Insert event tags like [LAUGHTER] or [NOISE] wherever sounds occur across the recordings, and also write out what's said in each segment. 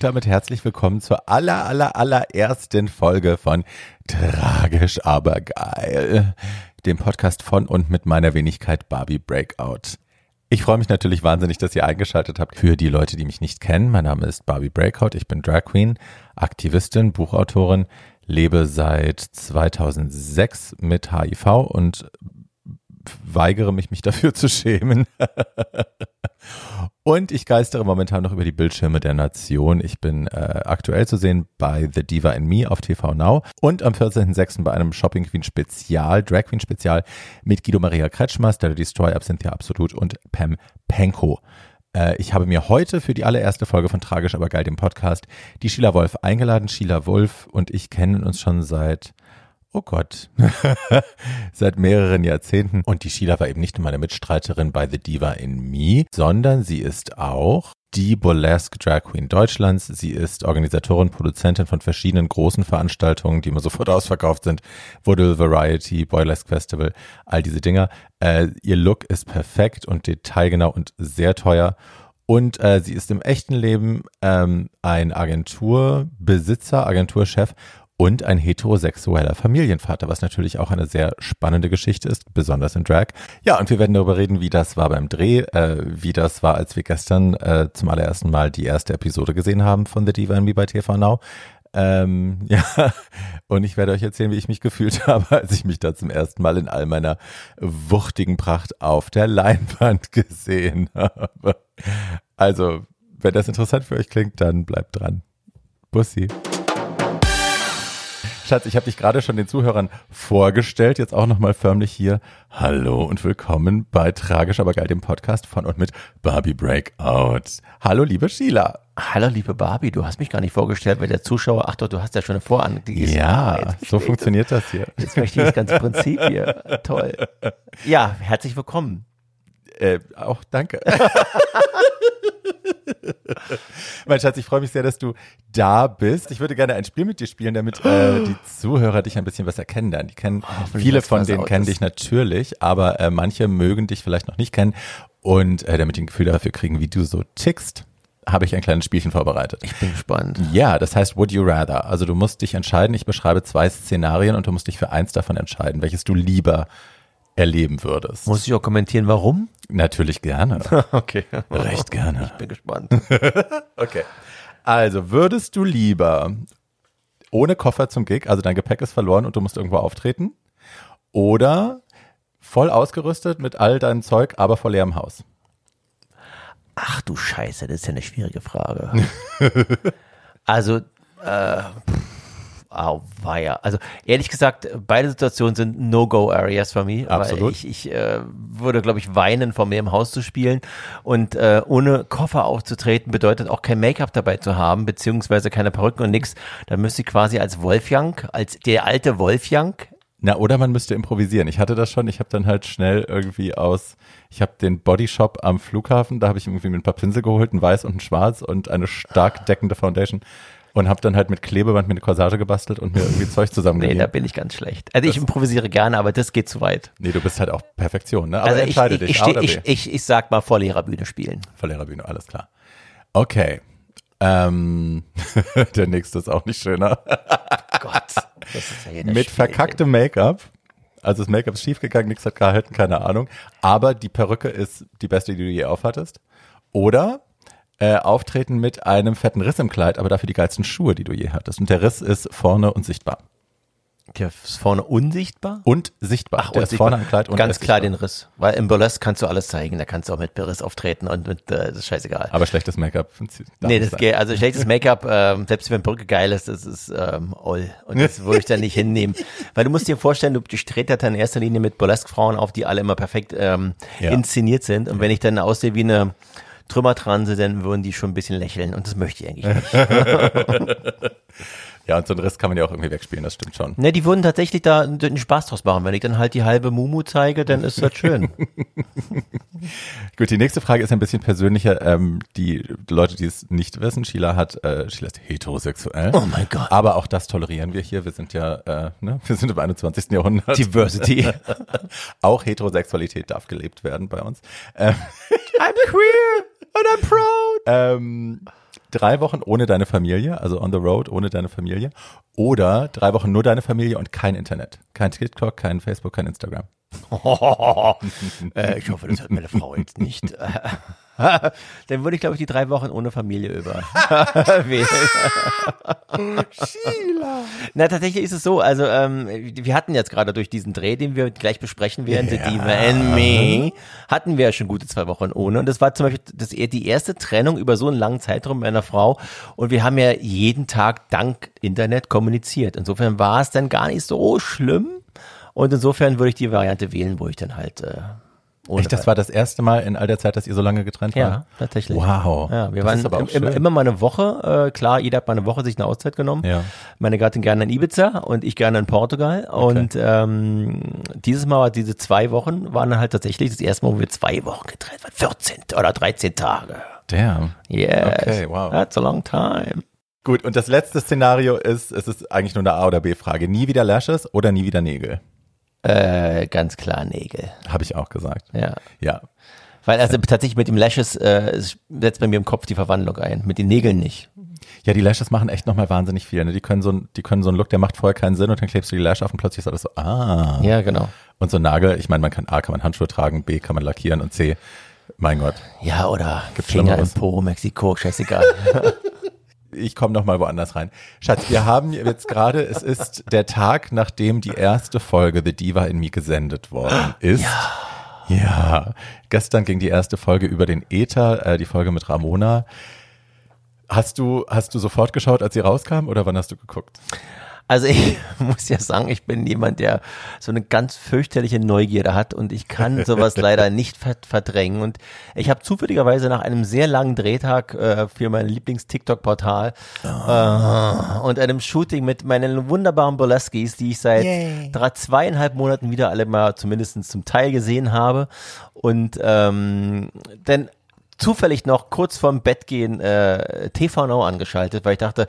Und damit herzlich willkommen zur aller, aller, allerersten Folge von Tragisch, aber geil, dem Podcast von und mit meiner Wenigkeit Barbie Breakout. Ich freue mich natürlich wahnsinnig, dass ihr eingeschaltet habt. Für die Leute, die mich nicht kennen, mein Name ist Barbie Breakout, ich bin Drag Queen, Aktivistin, Buchautorin, lebe seit 2006 mit HIV und weigere mich, mich dafür zu schämen. Und ich geistere momentan noch über die Bildschirme der Nation. Ich bin äh, aktuell zu sehen bei The Diva in Me auf TV Now und am 14.06. bei einem Shopping Queen Spezial, Drag Queen Spezial mit Guido Maria Kretschmer, Stella Destroy, Absentia Absolut und Pam Penko. Äh, ich habe mir heute für die allererste Folge von Tragisch aber geil, dem Podcast, die Sheila Wolf eingeladen. Sheila Wolf und ich kennen uns schon seit Oh Gott. [LAUGHS] Seit mehreren Jahrzehnten. Und die Sheila war eben nicht nur meine Mitstreiterin bei The Diva in Me, sondern sie ist auch die Burlesque Drag Queen Deutschlands. Sie ist Organisatorin, Produzentin von verschiedenen großen Veranstaltungen, die immer [LAUGHS] sofort ausverkauft sind. Vaudeville Variety, Burlesque Festival, all diese Dinger. Äh, ihr Look ist perfekt und detailgenau und sehr teuer. Und äh, sie ist im echten Leben ähm, ein Agenturbesitzer, Agenturchef und ein heterosexueller Familienvater, was natürlich auch eine sehr spannende Geschichte ist, besonders in Drag. Ja, und wir werden darüber reden, wie das war beim Dreh, äh, wie das war, als wir gestern äh, zum allerersten Mal die erste Episode gesehen haben von The Diva and Me bei TV Now. Ähm, [LAUGHS] ja, und ich werde euch erzählen, wie ich mich gefühlt [LAUGHS] habe, als ich mich da zum ersten Mal in all meiner wuchtigen Pracht auf der Leinwand [LAUGHS] gesehen habe. Also, wenn das interessant für euch klingt, dann bleibt dran. Bussi. Schatz, ich habe dich gerade schon den Zuhörern vorgestellt, jetzt auch nochmal förmlich hier. Hallo und willkommen bei Tragisch aber geil, dem Podcast von und mit Barbie Breakout. Hallo, liebe Sheila. Hallo, liebe Barbie, du hast mich gar nicht vorgestellt, weil der Zuschauer, ach doch, du hast ja schon eine Vorankündigung. Ja, so funktioniert das hier. Jetzt möchte ich das ganze Prinzip hier. Toll. Ja, herzlich willkommen. Äh, auch danke. [LAUGHS] mein Schatz, ich freue mich sehr, dass du da bist. Ich würde gerne ein Spiel mit dir spielen, damit äh, die Zuhörer dich ein bisschen besser kennenlernen. Die kennen oh, viele von denen kennen dich natürlich, aber äh, manche mögen dich vielleicht noch nicht kennen. Und äh, damit die ein Gefühl dafür kriegen, wie du so tickst, habe ich ein kleines Spielchen vorbereitet. Ich bin gespannt. Ja, das heißt Would You Rather. Also du musst dich entscheiden. Ich beschreibe zwei Szenarien und du musst dich für eins davon entscheiden, welches du lieber erleben würdest. Muss ich auch kommentieren, warum? Natürlich gerne. [LAUGHS] okay. Recht gerne. Ich bin gespannt. [LAUGHS] okay. Also, würdest du lieber ohne Koffer zum Gig, also dein Gepäck ist verloren und du musst irgendwo auftreten, oder voll ausgerüstet mit all deinem Zeug, aber vor leerem Haus? Ach du Scheiße, das ist ja eine schwierige Frage. [LAUGHS] also, äh, weia. Also ehrlich gesagt, beide Situationen sind No-Go-Areas für mich. Absolut. ich, ich äh, würde, glaube ich, weinen, vor mir im Haus zu spielen. Und äh, ohne Koffer aufzutreten bedeutet auch kein Make-up dabei zu haben, beziehungsweise keine Perücken und nix. Dann müsste ich quasi als Wolfgang, als der alte Wolfgang na, oder man müsste improvisieren. Ich hatte das schon, ich habe dann halt schnell irgendwie aus, ich habe den Bodyshop am Flughafen, da habe ich irgendwie mit ein paar Pinsel geholt, ein weiß und ein schwarz und eine stark deckende Foundation und habe dann halt mit Klebeband mit eine Corsage gebastelt und mir irgendwie Zeug zusammengegeben. Nee, da bin ich ganz schlecht. Also das ich improvisiere gerne, aber das geht zu weit. Nee, du bist halt auch Perfektion, ne? Aber also entscheide ich, dich. Ich, steh, ich, ich, ich sag mal vor Lehrerbühne spielen. Vor Lehrerbühne, alles klar. Okay. Ähm, [LAUGHS] der nächste ist auch nicht schöner. [LAUGHS] Gott. Das ist ja hier Mit verkacktem Make-up. Also das Make-up ist schiefgegangen, nichts hat gehalten, keine Ahnung. Aber die Perücke ist die beste, die du je aufhattest. Oder äh, auftreten mit einem fetten Riss im Kleid, aber dafür die geilsten Schuhe, die du je hattest. Und der Riss ist vorne und sichtbar. Der ist vorne unsichtbar? Und sichtbar. Ach, der ist vorne am Kleid und Ganz klar den Riss. Weil im Burlesque kannst du alles zeigen. Da kannst du auch mit Riss auftreten und mit, äh, das ist scheißegal. Aber schlechtes Make-up. Nee, das geht, also schlechtes Make-up, ähm, selbst wenn Brücke geil ist, das ist ähm, all. Und das würde ich dann nicht hinnehmen. Weil du musst dir vorstellen, du trete dann in erster Linie mit Burlesque-Frauen auf, die alle immer perfekt ähm, ja. inszeniert sind. Und wenn ich dann aussehe wie eine Trümmertranse, dann würden die schon ein bisschen lächeln und das möchte ich eigentlich nicht. [LAUGHS] ja, und so einen Riss kann man ja auch irgendwie wegspielen, das stimmt schon. Ne, die würden tatsächlich da einen Spaß draus machen. Wenn ich dann halt die halbe Mumu zeige, dann ist das schön. [LAUGHS] Gut, die nächste Frage ist ein bisschen persönlicher. Ähm, die Leute, die es nicht wissen, Sheila hat, äh, Sheila ist heterosexuell. Oh mein Gott. Aber auch das tolerieren wir hier. Wir sind ja, äh, ne, wir sind im 21. Jahrhundert. Diversity. [LAUGHS] auch Heterosexualität darf gelebt werden bei uns. Ähm, I'm queer I'm proud. Ähm, drei Wochen ohne deine Familie, also on the road ohne deine Familie, oder drei Wochen nur deine Familie und kein Internet. Kein TikTok, kein Facebook, kein Instagram. [LAUGHS] äh, ich hoffe, das hört meine Frau jetzt nicht. [LAUGHS] [LAUGHS] Dann würde ich, glaube ich, die drei Wochen ohne Familie über. [LAUGHS] Sheila. Na, tatsächlich ist es so, also ähm, wir hatten jetzt gerade durch diesen Dreh, den wir gleich besprechen werden, ja. The Diva and Me, hatten wir ja schon gute zwei Wochen ohne. Und das war zum Beispiel das, die erste Trennung über so einen langen Zeitraum mit einer Frau. Und wir haben ja jeden Tag dank Internet kommuniziert. Insofern war es dann gar nicht so schlimm. Und insofern würde ich die Variante wählen, wo ich dann halt äh, ohne Echt, das war das erste Mal in all der Zeit, dass ihr so lange getrennt wart? Ja, tatsächlich. Wow. Ja, wir das waren im, immer mal eine Woche. Äh, klar, jeder hat mal eine Woche sich eine Auszeit genommen. Ja. Meine Gattin gerne in Ibiza und ich gerne in Portugal. Okay. Und ähm, dieses Mal war diese zwei Wochen waren dann halt tatsächlich das erste Mal, wo wir zwei Wochen getrennt waren. 14 oder 13 Tage. Damn. Yes. Okay, wow. That's a long time. Gut, und das letzte Szenario ist, es ist eigentlich nur eine A- oder B-Frage. Nie wieder Lashes oder nie wieder Nägel? Äh, ganz klar Nägel. Habe ich auch gesagt. Ja. Ja. Weil also tatsächlich mit dem Lashes äh, setzt bei mir im Kopf die Verwandlung ein, mit den Nägeln nicht. Ja, die Lashes machen echt nochmal wahnsinnig viel. Ne? Die können so, die können so einen Look, der macht vorher keinen Sinn und dann klebst du die Lash auf und plötzlich ist alles so, ah. Ja, genau. Und so ein Nagel, ich meine, man kann A, kann man Handschuhe tragen, B, kann man lackieren und C, mein Gott. Ja, oder Gibt Finger im Po, Mexiko, scheißegal. [LAUGHS] ich komme noch mal woanders rein. Schatz, wir haben jetzt gerade, es ist der Tag, nachdem die erste Folge The Diva in Me gesendet worden ist. Ja. Ja, gestern ging die erste Folge über den Äther, äh, die Folge mit Ramona. Hast du, hast du sofort geschaut, als sie rauskam oder wann hast du geguckt? Also ich [LAUGHS] muss ja sagen, ich bin jemand, der so eine ganz fürchterliche Neugierde hat und ich kann sowas [LAUGHS] leider nicht verdrängen. Und ich habe zufälligerweise nach einem sehr langen Drehtag äh, für mein Lieblings-TikTok-Portal oh. äh, und einem Shooting mit meinen wunderbaren Burleskis, die ich seit drei, zweieinhalb Monaten wieder alle mal zumindest zum Teil gesehen habe. Und ähm, denn zufällig noch kurz vorm Bett gehen äh, TV Now angeschaltet, weil ich dachte,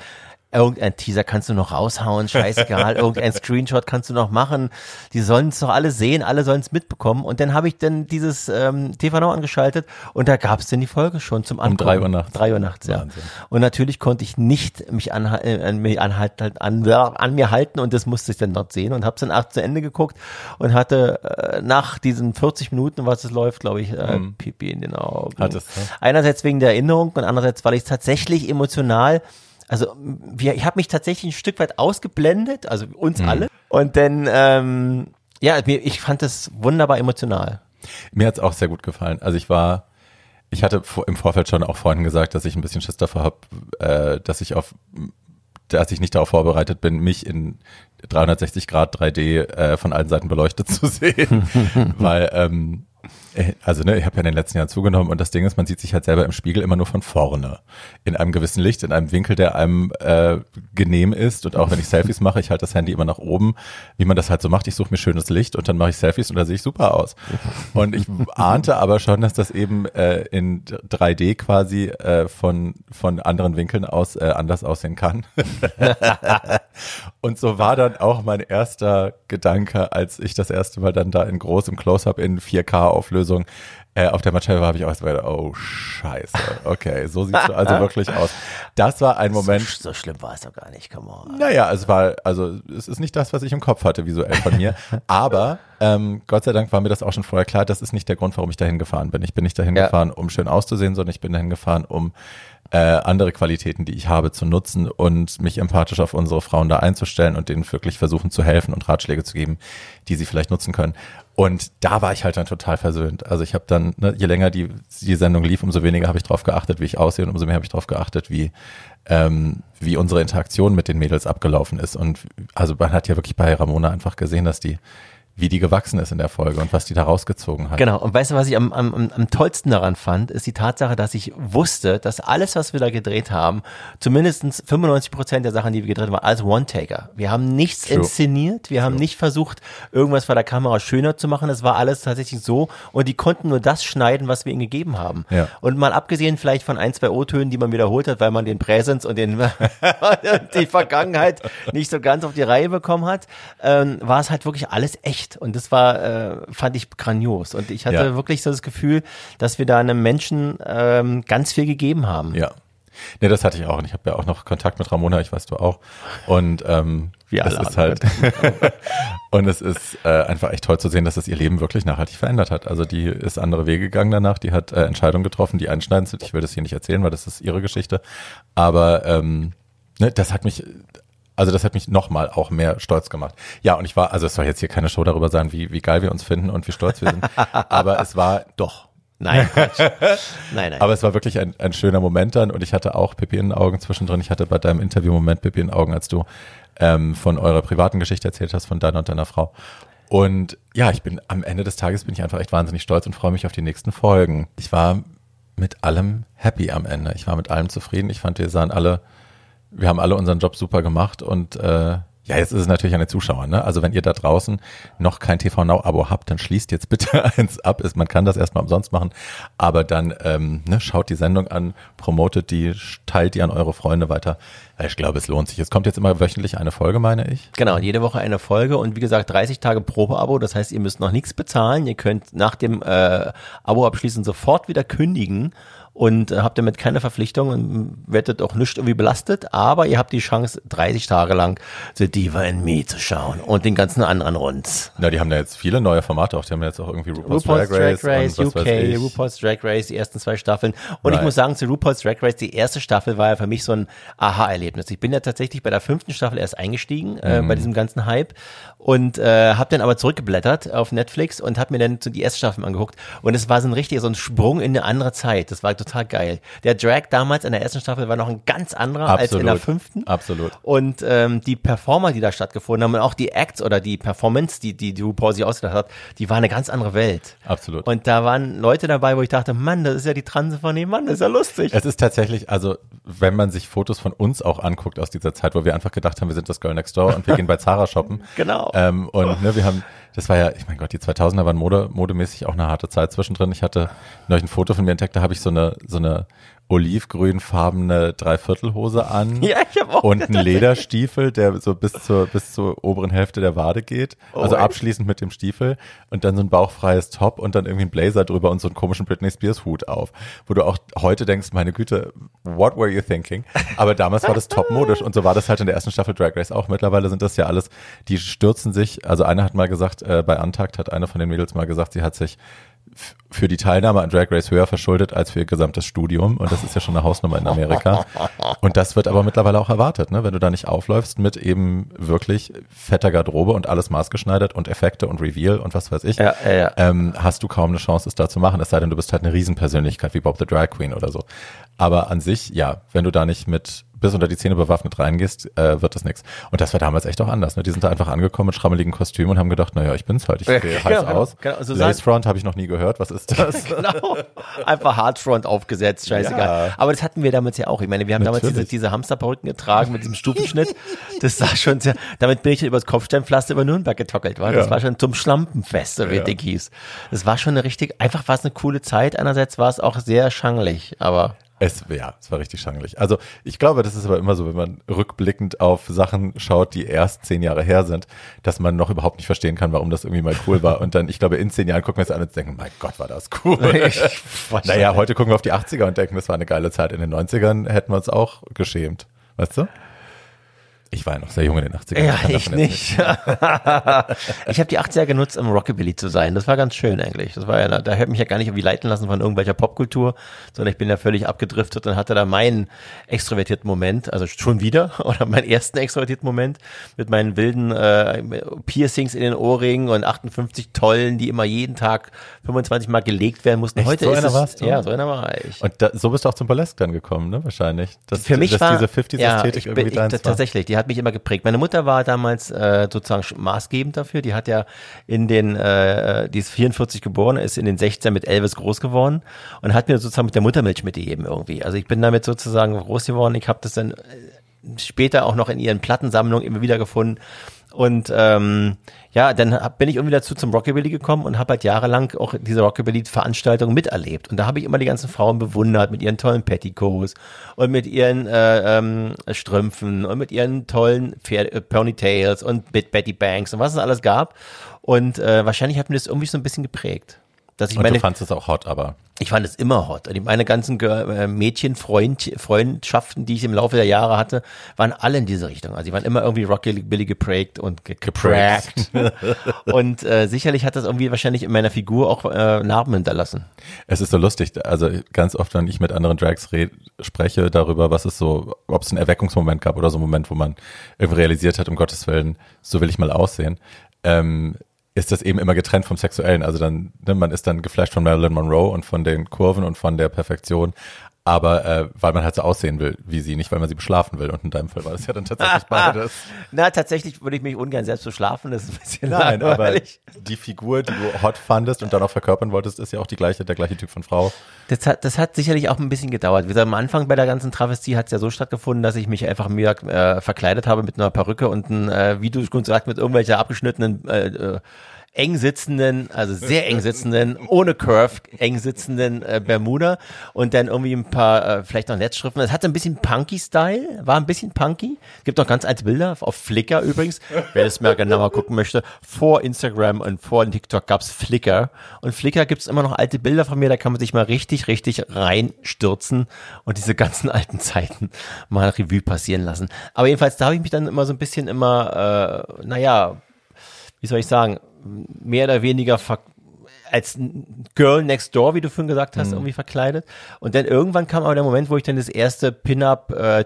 irgendein Teaser kannst du noch raushauen, scheißegal, [LAUGHS] irgendein Screenshot kannst du noch machen. Die sollen es doch alle sehen, alle sollen es mitbekommen. Und dann habe ich dann dieses ähm, TV noch angeschaltet und da gab es dann die Folge schon zum Angucken. Um drei Uhr nachts. Drei Uhr nachts, ja. Wahnsinn. Und natürlich konnte ich nicht mich an, äh, an, mich anhalten, an, an mir halten und das musste ich dann dort sehen und habe es dann acht zu Ende geguckt und hatte äh, nach diesen 40 Minuten, was es läuft, glaube ich, äh, mhm. Pipi in den Augen. Hattest, ja. Einerseits wegen der Erinnerung und andererseits, weil ich tatsächlich emotional also wir, ich habe mich tatsächlich ein Stück weit ausgeblendet, also uns mhm. alle. Und dann, ähm, ja, ich fand das wunderbar emotional. Mir hat's auch sehr gut gefallen. Also ich war, ich hatte im Vorfeld schon auch vorhin gesagt, dass ich ein bisschen Schiss davor habe, äh, dass ich auf dass ich nicht darauf vorbereitet bin, mich in 360 Grad 3D äh, von allen Seiten beleuchtet [LAUGHS] zu sehen, weil ähm, äh, also ne, ich habe ja in den letzten Jahren zugenommen und das Ding ist, man sieht sich halt selber im Spiegel immer nur von vorne. In einem gewissen Licht, in einem Winkel, der einem äh, genehm ist. Und auch wenn ich Selfies mache, ich halte das Handy immer nach oben, wie man das halt so macht. Ich suche mir schönes Licht und dann mache ich Selfies und da sehe ich super aus. Und ich ahnte aber schon, dass das eben äh, in 3D quasi äh, von, von anderen Winkeln aus äh, anders aussehen kann. [LAUGHS] und so war dann auch mein erster Gedanke, als ich das erste Mal dann da in großem Close-Up in 4K Auflösung äh, auf der Matscheibe habe ich auch erst mal gedacht, oh scheiße, okay, so sieht es [LAUGHS] also wirklich aus. Das war ein Moment. So, so schlimm war es doch gar nicht, come on. Naja, es war, also es ist nicht das, was ich im Kopf hatte visuell von mir, [LAUGHS] aber ähm, Gott sei Dank war mir das auch schon vorher klar, das ist nicht der Grund, warum ich dahin gefahren bin. Ich bin nicht dahin ja. gefahren, um schön auszusehen, sondern ich bin dahin gefahren, um äh, andere Qualitäten, die ich habe, zu nutzen und mich empathisch auf unsere Frauen da einzustellen und denen wirklich versuchen zu helfen und Ratschläge zu geben, die sie vielleicht nutzen können. Und da war ich halt dann total versöhnt. Also ich habe dann, ne, je länger die, die Sendung lief, umso weniger habe ich drauf geachtet, wie ich aussehe und umso mehr habe ich drauf geachtet, wie, ähm, wie unsere Interaktion mit den Mädels abgelaufen ist. Und also man hat ja wirklich bei Ramona einfach gesehen, dass die wie die gewachsen ist in der Folge und was die da rausgezogen hat. Genau. Und weißt du, was ich am, am, am tollsten daran fand, ist die Tatsache, dass ich wusste, dass alles, was wir da gedreht haben, zumindest 95 Prozent der Sachen, die wir gedreht haben, alles One-Taker. Wir haben nichts True. inszeniert, wir True. haben nicht versucht, irgendwas vor der Kamera schöner zu machen. Es war alles tatsächlich so und die konnten nur das schneiden, was wir ihnen gegeben haben. Ja. Und mal abgesehen vielleicht von ein, zwei O-Tönen, die man wiederholt hat, weil man den Präsens und den [LAUGHS] die Vergangenheit nicht so ganz auf die Reihe bekommen hat, ähm, war es halt wirklich alles echt echt. Und das war, äh, fand ich grandios. Und ich hatte ja. wirklich so das Gefühl, dass wir da einem Menschen ähm, ganz viel gegeben haben. Ja. Nee, das hatte ich auch. Und ich habe ja auch noch Kontakt mit Ramona, ich weiß du auch. Und ähm, Wir es alle ist halt [LAUGHS] und es ist äh, einfach echt toll zu sehen, dass es ihr Leben wirklich nachhaltig verändert hat. Also die ist andere Wege gegangen danach, die hat äh, Entscheidungen getroffen, die einschneidend sind. Ich will das hier nicht erzählen, weil das ist ihre Geschichte. Aber ähm, ne, das hat mich also das hat mich nochmal auch mehr stolz gemacht. Ja, und ich war, also es soll jetzt hier keine Show darüber sein, wie, wie geil wir uns finden und wie stolz wir sind. Aber es war [LAUGHS] Doch. Nein, Quatsch. [LAUGHS] nein, nein. Aber es war wirklich ein, ein schöner Moment dann und ich hatte auch Pippi in den Augen zwischendrin. Ich hatte bei deinem Interview-Moment Pippi in den Augen, als du ähm, von eurer privaten Geschichte erzählt hast, von deiner und deiner Frau. Und ja, ich bin am Ende des Tages bin ich einfach echt wahnsinnig stolz und freue mich auf die nächsten Folgen. Ich war mit allem happy am Ende. Ich war mit allem zufrieden. Ich fand, wir sahen alle, wir haben alle unseren Job super gemacht und äh, ja, jetzt ist es natürlich an den Zuschauern. Ne? Also wenn ihr da draußen noch kein TV Now Abo habt, dann schließt jetzt bitte [LAUGHS] eins ab. Ist, man kann das erstmal umsonst machen, aber dann ähm, ne, schaut die Sendung an, promotet die, teilt die an eure Freunde weiter. Ich glaube, es lohnt sich. Es kommt jetzt immer wöchentlich eine Folge, meine ich. Genau, jede Woche eine Folge und wie gesagt 30 Tage Probeabo. Das heißt, ihr müsst noch nichts bezahlen. Ihr könnt nach dem äh, Abo abschließen sofort wieder kündigen und äh, habt damit keine Verpflichtung und werdet auch nicht irgendwie belastet. Aber ihr habt die Chance, 30 Tage lang The Diva in Me zu schauen und den ganzen anderen Runds. Na, die haben da jetzt viele neue Formate auch. Die haben ja jetzt auch irgendwie RuPaul's, RuPaul's Drag Race, Drag Race UK, ich. RuPaul's Drag Race, die ersten zwei Staffeln. Und ich Right. muss sagen, zu RuPaul's Drag Race, die erste Staffel war ja für mich so ein Aha-Erlebnis. Ich bin ja tatsächlich bei der fünften Staffel erst eingestiegen, äh, Mhm. bei diesem ganzen Hype und äh, habe dann aber zurückgeblättert auf Netflix und habe mir dann so die erste Staffel angeguckt. Und es war so ein richtiger, so ein Sprung in eine andere Zeit. Das war total geil. Der Drag damals in der ersten Staffel war noch ein ganz anderer als in der Absolut. fünften. Absolut. Und ähm, die Performer, die da stattgefunden haben und auch die Acts oder die Performance, die, die, die RuPaul sich ausgedacht hat, die war eine ganz andere Welt. Absolut. Und da waren Leute dabei, wo ich dachte, Mann, das ist ja die Transe von dem Mann, das ist ja lustig. Es ist tatsächlich, also wenn man sich Fotos von uns auch anguckt aus dieser Zeit, wo wir einfach gedacht haben, wir sind das Girl Next Door und wir gehen bei Zara shoppen. [LAUGHS] Genau. Ähm, und ne, wir haben, das war ja, ich mein Gott, die 2000er waren Mode, modemäßig auch eine harte Zeit zwischendrin. Ich hatte neulich ein Foto von mir entdeckt, da habe ich so eine so eine olivgrünfarbene Dreiviertelhose an [LAUGHS] Ja, ich hab auch und einen Lederstiefel, der so bis zur bis zur oberen Hälfte der Wade geht, also Oh. abschließend mit dem Stiefel und dann so ein bauchfreies Top und dann irgendwie ein Blazer drüber und so einen komischen Britney Spears Hut auf, wo du auch heute denkst, meine Güte, what were you thinking? Aber damals war das top modisch und so war das halt in der ersten Staffel Drag Race auch. Mittlerweile sind das ja alles, die stürzen sich, also eine hat mal gesagt, äh, bei Antakt hat eine von den Mädels mal gesagt, sie hat sich für die Teilnahme an Drag Race höher verschuldet als für ihr gesamtes Studium und das ist ja schon eine Hausnummer in Amerika. [LAUGHS] Und das wird aber mittlerweile auch erwartet, ne? wenn du da nicht aufläufst mit eben wirklich fetter Garderobe und alles maßgeschneidert und Effekte und Reveal und was weiß ich, Ja, ja, ja. Ähm, hast du kaum eine Chance, es da zu machen. Es sei denn, du bist halt eine Riesenpersönlichkeit wie Bob the Drag Queen oder so. Aber an sich, ja, wenn du da nicht mit bis unter die Zähne bewaffnet reingehst, äh, wird das nichts. Und das war damals echt auch anders. Ne? Die sind da einfach angekommen mit schrammeligen Kostümen und haben gedacht, naja, ich bin's halt, ich sehe Ja, heiß genau, aus. genau, so Lace sagen- Front habe ich noch nie gehört, was ist das? [LAUGHS] Genau. Einfach Hardfront aufgesetzt, scheißegal. Ja. Aber das hatten wir damals ja auch. Ich meine, wir haben damals diese, Natürlich. diese Hamsterperücken getragen mit diesem Stufenschnitt. Das sah schon sehr, damit bin ich übers Kopfsteinpflaster über Nürnberg getockelt, war. Das Ja. war schon zum Schlampenfest, so wie Ja. dick hieß. Das war schon eine richtig, einfach war es eine coole Zeit. Einerseits war es auch sehr schanglich, aber Es, ja, es war richtig schangelig. Also ich glaube, das ist aber immer so, wenn man rückblickend auf Sachen schaut, die erst zehn Jahre her sind, dass man noch überhaupt nicht verstehen kann, warum das irgendwie mal cool war. Und dann, ich glaube, in zehn Jahren gucken wir es an und denken, mein Gott, war das cool. [LAUGHS] [LAUGHS] naja, heute gucken wir auf die 80er und denken, das war eine geile Zeit. In den 90ern hätten wir uns auch geschämt. Weißt du? Ich war ja noch sehr jung in den 80ern. Ja, ich nicht. [LAUGHS] ich habe die 80er genutzt, um Rockabilly zu sein. Das war ganz schön eigentlich. Das war ja, da hätte mich ja gar nicht irgendwie leiten lassen von irgendwelcher Popkultur, sondern ich bin ja völlig abgedriftet und hatte da meinen extrovertierten Moment, also schon wieder, [LAUGHS] oder meinen ersten extrovertierten Moment mit meinen wilden äh, Piercings in den Ohrringen und 58 Tollen, die immer jeden Tag 25 Mal gelegt werden mussten. Echt? Heute So ist einer es, warst du? ja, so einer war ich. Und da, so bist du auch zum Burlesque dann gekommen, ne? Wahrscheinlich. Das, Für mich dass war diese 50s-Ästhetik ich bin, irgendwie ich, tatsächlich, die hat mich immer geprägt. Meine Mutter war damals äh, sozusagen maßgebend dafür. Die hat ja in den, äh, die ist 44 geboren, ist in den 16 mit Elvis groß geworden und hat mir sozusagen mit der Muttermilch mitgegeben irgendwie. Also ich bin damit sozusagen groß geworden. Ich habe das dann äh, später auch noch in ihren Plattensammlungen immer wieder gefunden. Und ähm, ja, dann hab, bin ich irgendwie dazu zum Rockabilly gekommen und habe halt jahrelang auch diese Rockabilly-Veranstaltung miterlebt. Und da habe ich immer die ganzen Frauen bewundert mit ihren tollen Petticoats und mit ihren äh, ähm, Strümpfen und mit ihren tollen Pferd äh, Ponytails und mit Betty Banks und was es alles gab. Und äh, wahrscheinlich hat mir das irgendwie so ein bisschen geprägt. Dass ich Und meine, du fandst es auch hot, aber ich fand es immer hot. Und Meine ganzen äh, Mädchenfreund, Freundschaften, die ich im Laufe der Jahre hatte, waren alle in diese Richtung. Also die waren immer irgendwie Rockabilly geprägt und ge geprägt. [LAUGHS] [LAUGHS] und äh, sicherlich hat das irgendwie wahrscheinlich in meiner Figur auch äh, Narben hinterlassen. es ist so lustig. Also ganz oft, wenn ich mit anderen Drags red, spreche darüber, was es so, ob es einen Erweckungsmoment gab oder so einen Moment, wo man irgendwie realisiert hat, um Gottes Willen, so will ich mal aussehen. Ähm, ist das eben immer getrennt vom Sexuellen. Also dann, ne, man ist dann geflasht von Marilyn Monroe und von den Kurven und von der Perfektion. Aber äh, weil man halt so aussehen will wie sie, nicht weil man sie beschlafen will. Und in deinem Fall war das ja dann tatsächlich [LAUGHS] beides. Na, tatsächlich würde ich mich ungern selbst beschlafen. Das ist ein bisschen [LAUGHS] Nein, aber langweilig. die Figur, die du hot fandest und dann auch verkörpern wolltest, ist ja auch die gleiche, der gleiche Typ von Frau. Das hat, das hat sicherlich auch ein bisschen gedauert. Wie gesagt, am Anfang bei der ganzen Travestie hat es ja so stattgefunden, dass ich mich einfach mir äh, verkleidet habe mit einer Perücke und ein, äh, wie du schon gesagt, mit irgendwelcher abgeschnittenen äh, äh, eng sitzenden, also sehr eng sitzenden, ohne Curve, eng sitzenden äh, Bermuda und dann irgendwie ein paar, äh, vielleicht noch Netzschriften. Es hatte ein bisschen Punky-Style, war ein bisschen punky. Es gibt auch ganz alte Bilder auf Flickr übrigens, wer das mal genauer gucken möchte. Vor Instagram und vor TikTok gab's Flickr und Flickr gibt's immer noch alte Bilder von mir, da kann man sich mal richtig, richtig reinstürzen und diese ganzen alten Zeiten mal Revue passieren lassen. Aber jedenfalls, da habe ich mich dann immer so ein bisschen immer, äh, naja, wie soll ich sagen, mehr oder weniger ver als Girl Next Door, wie du vorhin gesagt hast, irgendwie verkleidet. Und dann irgendwann kam aber der Moment, wo ich dann das erste Pin-Up äh,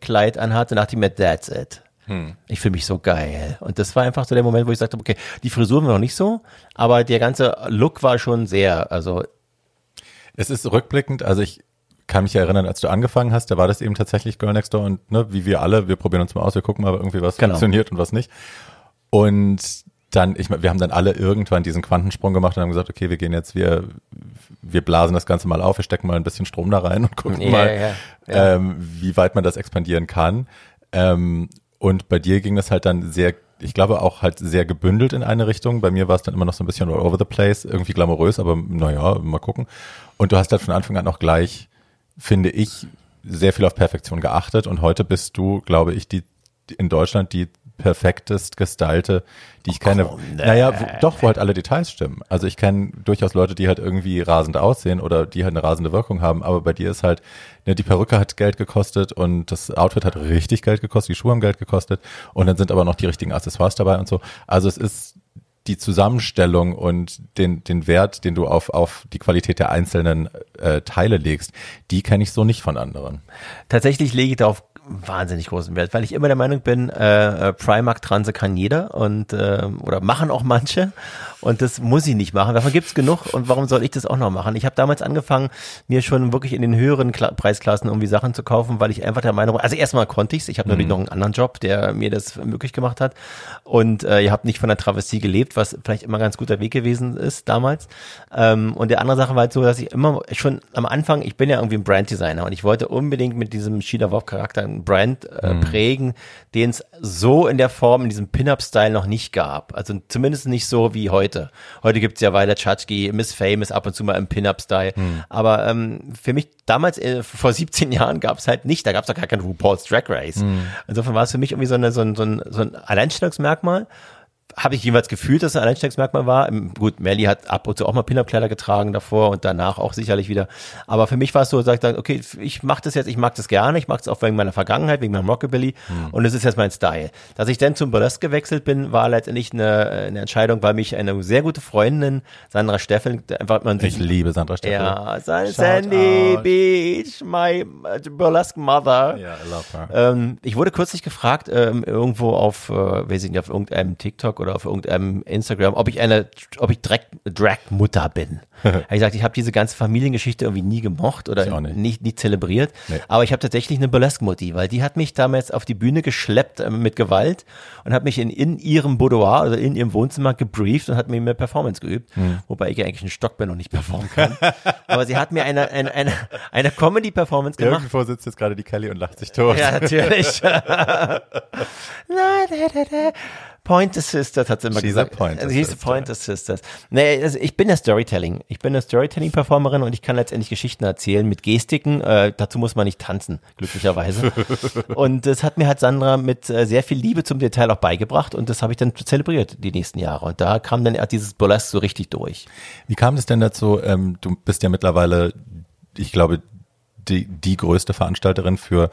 Kleid anhatte, und dachte mir, that's it. Ich fühle mich so geil. Und das war einfach so der Moment, wo ich sagte, okay, die Frisur war noch nicht so, aber der ganze Look war schon sehr, also Es ist rückblickend, also ich kann mich erinnern, als du angefangen hast, da war das eben tatsächlich Girl Next Door und ne, wie wir alle, wir probieren uns mal aus, wir gucken mal irgendwie, was Genau. funktioniert und was nicht. Und dann, ich meine, wir haben dann alle irgendwann diesen Quantensprung gemacht und haben gesagt, okay, wir gehen jetzt, wir, wir blasen das Ganze mal auf, wir stecken mal ein bisschen Strom da rein und gucken Ja, mal, ja, ja. Ähm, wie weit man das expandieren kann. Ähm, und bei dir ging das halt dann sehr, ich glaube auch halt sehr gebündelt in eine Richtung. Bei mir war es dann immer noch so ein bisschen all over the place, irgendwie glamourös, aber naja, mal gucken. Und du hast halt von Anfang an auch gleich, finde ich, sehr viel auf Perfektion geachtet. Und heute bist du, glaube ich, die in Deutschland die perfektest gestylte, die ich kenne. komm, naja, doch, wo halt alle Details stimmen. Also ich kenne durchaus Leute, die halt irgendwie rasend aussehen oder die halt eine rasende Wirkung haben, aber bei dir ist halt, ne, die Perücke hat Geld gekostet und das Outfit hat richtig Geld gekostet, die Schuhe haben Geld gekostet und dann sind aber noch die richtigen Accessoires dabei und so. Also es ist die Zusammenstellung und den, den Wert, den du auf, auf die Qualität der einzelnen äh, Teile legst, die kenne ich so nicht von anderen. Tatsächlich lege ich darauf wahnsinnig großen Wert, weil ich immer der Meinung bin, äh, äh, Primark-Transe kann jeder und äh, oder machen auch manche und das muss ich nicht machen. Davon gibt's genug und warum soll ich das auch noch machen? Ich habe damals angefangen, mir schon wirklich in den höheren Kla Preisklassen irgendwie Sachen zu kaufen, weil ich einfach der Meinung war, also erstmal konnte ich's. Ich habe natürlich noch einen anderen Job, der mir das möglich gemacht hat und äh, ihr habt nicht von der Travestie gelebt, was vielleicht immer ein ganz guter Weg gewesen ist damals. Ähm, und der andere Sache war halt so, dass ich immer schon am Anfang, ich bin ja irgendwie ein Branddesigner und ich wollte unbedingt mit diesem Sheila Wolf Charakter einen Brand äh, prägen, den es so in der Form, in diesem Pin-Up-Style noch nicht gab. Also zumindest nicht so wie heute. Heute gibt's ja Weiler Tschatschki, Miss Famous ab und zu mal im Pin-Up-Style. Aber ähm, für mich damals, äh, vor 17 Jahren gab's halt nicht, da gab's doch gar kein RuPaul's Drag Race. Insofern war es für mich irgendwie so, eine, so, ein, so, ein, so ein Alleinstellungsmerkmal habe ich jeweils gefühlt, dass es ein Alleinstellungsmerkmal war. Ähm, Gut, Melly hat ab und zu auch mal Pin-Up-Kleider getragen davor und danach auch sicherlich wieder. Aber für mich war es so, dass ich dachte, okay, ich mache das jetzt, ich mag das gerne, ich mag es auch wegen meiner Vergangenheit, wegen meinem Rockabilly und es ist jetzt mein Style. Dass ich dann zum Burlesque gewechselt bin, war letztendlich eine, eine Entscheidung, weil mich eine sehr gute Freundin, Sandra Steffen, einfach man Ich liebe Sandra Steffen. ja, San- Shout Sandy out. Beach, my uh, burlesque mother. Ja, I love her. Ähm, ich wurde kürzlich gefragt, ähm, irgendwo auf, äh, weiß ich nicht, auf irgendeinem TikTok oder auf irgendeinem Instagram, ob ich eine, ob ich Drag- Drag-Mutter bin. [LAUGHS] Ich gesagt, ich habe diese ganze Familiengeschichte irgendwie nie gemocht oder nicht. nicht, nie zelebriert. Nee. Aber ich habe tatsächlich eine Burlesque-Mutti, weil die hat mich damals auf die Bühne geschleppt äh, mit Gewalt und hat mich in, in ihrem Boudoir, also in ihrem Wohnzimmer gebrieft und hat mir mehr Performance geübt, Hm. wobei ich ja eigentlich ein Stock bin und nicht performen kann. [LAUGHS] Aber sie hat mir eine, eine, eine, eine Comedy-Performance gemacht. Irgendwo sitzt jetzt gerade die Kelly und lacht sich tot. Ja, natürlich. [LAUGHS] Pointer Sisters hat sie immer She's gesagt. a Pointer She's a. Pointer Sisters. Nee, also ich bin ja Storytelling. Ich bin eine Storytelling-Performerin und ich kann letztendlich Geschichten erzählen mit Gestiken. Äh, dazu muss man nicht tanzen, glücklicherweise. [LAUGHS] und das hat mir halt Sandra mit äh, sehr viel Liebe zum Detail auch beigebracht und das habe ich dann zelebriert die nächsten Jahre. Und da kam dann dieses Burlesque so richtig durch. Wie kam es denn dazu? Ähm, du bist ja mittlerweile, ich glaube, die, die größte Veranstalterin für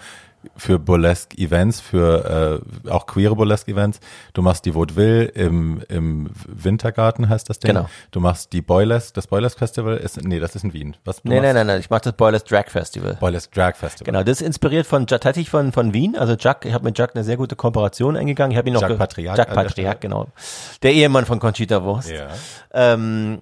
für Burlesque-Events, für äh, auch queere Burlesque-Events. Du machst die Vaudeville im, im Wintergarten, heißt das Ding. Genau. Du machst die Boylesque, das Boylesque Festival ist, nee, das ist in Wien. Was, du Nee, machst? nein, nein, nein, ich mache das Boilers Drag Festival. Boylesque Drag Festival. Genau, das ist inspiriert von tatsächlich von von Wien. Also Jack, ich habe mit Jack eine sehr gute Kooperation eingegangen. Ich habe ihn noch Jack Patriarch Jack Patriarch, genau, der Ehemann von Conchita Wurst. Ja. Ähm,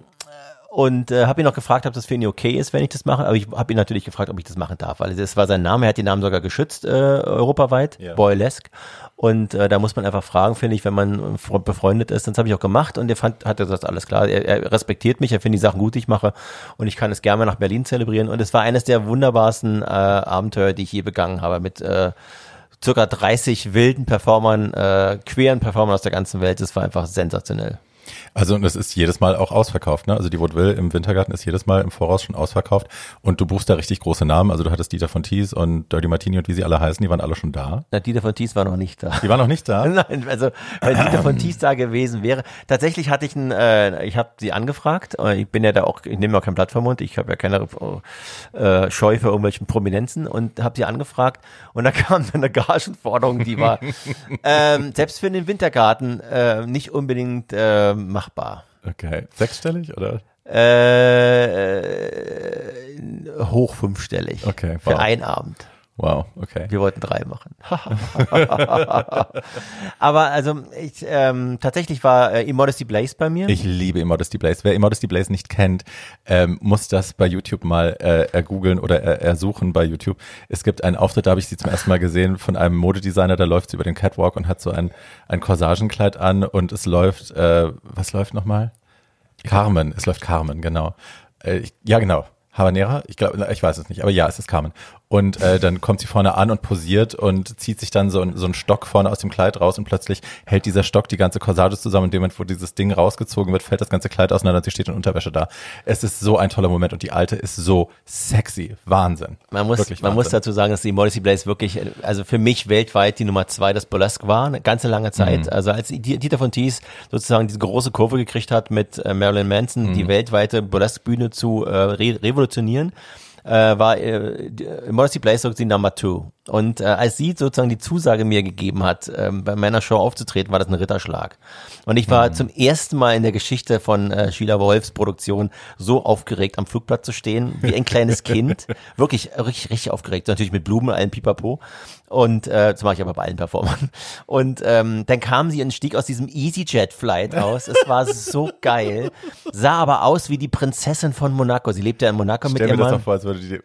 und äh, habe ihn noch gefragt, ob das für ihn okay ist, wenn ich das mache. Aber ich habe ihn natürlich gefragt, ob ich das machen darf, weil das war sein Name. Er hat den Namen sogar geschützt äh, europaweit, Ja. Boylesque. Und äh, da muss man einfach fragen, finde ich, wenn man fre- befreundet ist. Das habe ich auch gemacht und er fand, hat gesagt, alles klar, er, er respektiert mich, er findet die Sachen gut, die ich mache und ich kann es gerne mal nach Berlin zelebrieren. Und es war eines der wunderbarsten äh, Abenteuer, die ich je begangen habe mit äh, circa 30 wilden Performern, äh, queeren Performern aus der ganzen Welt. Das war einfach sensationell. Also und das ist jedes Mal auch ausverkauft, ne? Also die Vaudeville im Wintergarten ist jedes Mal im Voraus schon ausverkauft und du buchst da richtig große Namen. Also du hattest Dieter von Thies und Dirty Martini und wie sie alle heißen, die waren alle schon da. Na, Dieter von Thies war noch nicht da. Die waren noch nicht da. [LAUGHS] Nein, also wenn Dieter von Thies da gewesen wäre. Tatsächlich hatte ich ein, äh, ich habe sie angefragt. äh, Ich bin ja da auch, ich nehme ja kein Blatt vom Mund. Ich habe ja keine äh, Scheu für irgendwelchen Prominenzen und habe sie angefragt. Und da [LAUGHS] kam dann eine Gagenforderung, die war [LAUGHS] ähm, selbst für den Wintergarten äh, nicht unbedingt äh, machbar. Okay. Sechsstellig oder? Äh, äh, hoch fünfstellig. Okay, Für wow. einen Abend. Wow, okay. Wir wollten drei machen. [LAUGHS] Aber also ich, ähm, tatsächlich war äh, Immodesty Blaze bei mir. Ich liebe Immodesty Blaze. Wer Immodesty Blaze nicht kennt, ähm, muss das bei YouTube mal äh, ergoogeln oder er, ersuchen bei YouTube. Es gibt einen Auftritt, da habe ich sie zum ersten Mal gesehen, von einem Modedesigner, da läuft sie über den Catwalk und hat so ein, ein Corsagenkleid an und es läuft, äh, was läuft nochmal? Carmen, es läuft Carmen, genau. Äh, ich, ja, genau. Habanera? Ich glaube, ich weiß es nicht, aber ja, es ist Carmen. Und äh, dann kommt sie vorne an und posiert und zieht sich dann so, ein, so einen Stock vorne aus dem Kleid raus und plötzlich hält dieser Stock die ganze Corsage zusammen. Und in dem Moment, wo dieses Ding rausgezogen wird, fällt das ganze Kleid auseinander und sie steht in Unterwäsche da. Es ist so ein toller Moment und die Alte ist so sexy. Wahnsinn. Man muss, Wirklich man muss Wahnsinn. dazu sagen, dass die Immodesty Blaze wirklich, also für mich weltweit die Nummer zwei des Burlesque war, eine ganze lange Zeit. Mhm. Also als die- Dieter von Thies sozusagen diese große Kurve gekriegt hat mit äh, Marilyn Manson, Mhm. die weltweite Burlesque-Bühne zu äh, re revolutionieren, äh, war äh, die- Immodesty Blaze die Number Two. Und äh, als sie sozusagen die Zusage mir gegeben hat, ähm, bei meiner Show aufzutreten, war das ein Ritterschlag. Und ich war zum ersten Mal in der Geschichte von äh, Sheila Wolfs Produktion so aufgeregt, am Flugplatz zu stehen, wie ein kleines [LAUGHS] Kind. Wirklich richtig, richtig aufgeregt. Natürlich mit Blumen, allen Pipapo. Und äh, das mache ich aber bei allen Performern. Und ähm, dann kam sie und stieg aus diesem EasyJet-Flight aus. Es war so [LAUGHS] geil. Sah aber aus wie die Prinzessin von Monaco. Sie lebte ja in Monaco mit Stell mir ihrem das Mann. doch vor, als würde die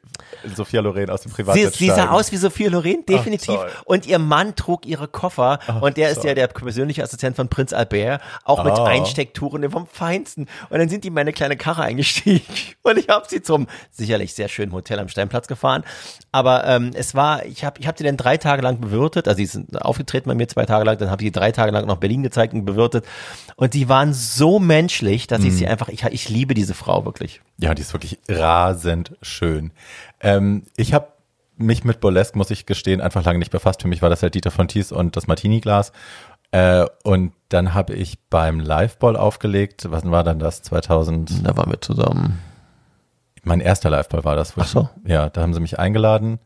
Sophia Loren aus dem Sie, Privatjet sie sah steigen. aus wie Sophia Loren, definitiv. toll. und ihr Mann trug ihre Koffer. und der ist ja der persönliche Assistent von Prinz Albert. Auch mit Ah. Einstecktouren vom Feinsten. Und dann sind die in meine kleine Karre eingestiegen. [LAUGHS] Und ich habe sie zum sicherlich sehr schönen Hotel am Steinplatz gefahren. Aber ähm, es war, ich habe ich hab sie dann drei Tage lang bewirtet. Also sie sind aufgetreten bei mir zwei Tage lang. Dann habe ich sie drei Tage lang nach Berlin gezeigt und bewirtet. Und die waren so menschlich, dass ich Mhm. sie einfach, ich, ich liebe diese Frau wirklich. Ja, die ist wirklich rasend schön. Ähm, ich habe mich mit Burlesque, muss ich gestehen, einfach lange nicht befasst. Für mich war das halt Dieter von Thies und das Martini-Glas. Äh, und dann habe ich beim Liveball aufgelegt. Was war dann das? 2000? Da waren wir zusammen. Mein erster Liveball war das. Ach so. Ich, ja, da haben sie mich eingeladen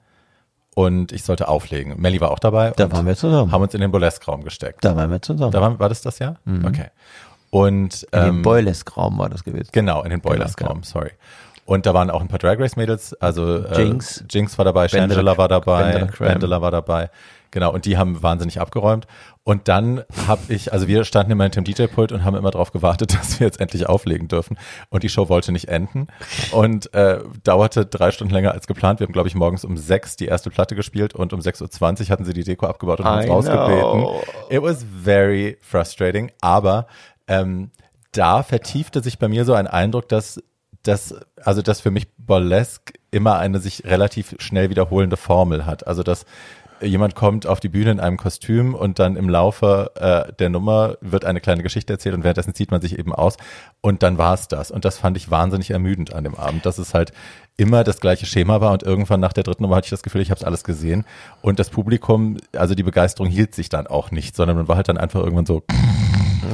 und ich sollte auflegen. Melly war auch dabei. Da und waren wir zusammen. Haben uns in den Burlesque-Raum gesteckt. Da waren wir zusammen. Da war, war das das Jahr? Okay. Und In ähm, dem Boylesque-Raum war das gewesen. Genau, in den Boilers-Raum, sorry. Und da waren auch ein paar Drag Race Mädels, also äh, Jinx. Jinx war dabei, Shangela war dabei. Vendela war dabei. Genau, und die haben wahnsinnig abgeräumt. Und dann habe ich, also wir standen immer hinter dem DJ-Pult und haben immer darauf gewartet, [LAUGHS] dass wir jetzt endlich auflegen dürfen. Und die Show wollte nicht enden und äh, dauerte drei Stunden länger als geplant. Wir haben, glaube ich, morgens um sechs die erste Platte gespielt und um 6.20 Uhr hatten sie die Deko abgebaut und haben uns rausgebeten. It was very frustrating, aber ähm, da vertiefte sich bei mir so ein Eindruck, dass dass also dass für mich Burlesque immer eine sich relativ schnell wiederholende Formel hat. Also dass jemand kommt auf die Bühne in einem Kostüm und dann im Laufe äh, der Nummer wird eine kleine Geschichte erzählt und währenddessen zieht man sich eben aus und dann war es das. Und das fand ich wahnsinnig ermüdend an dem Abend, dass es halt immer das gleiche Schema war und irgendwann nach der dritten Nummer hatte ich das Gefühl, ich habe es alles gesehen und das Publikum, also die Begeisterung hielt sich dann auch nicht, sondern man war halt dann einfach irgendwann so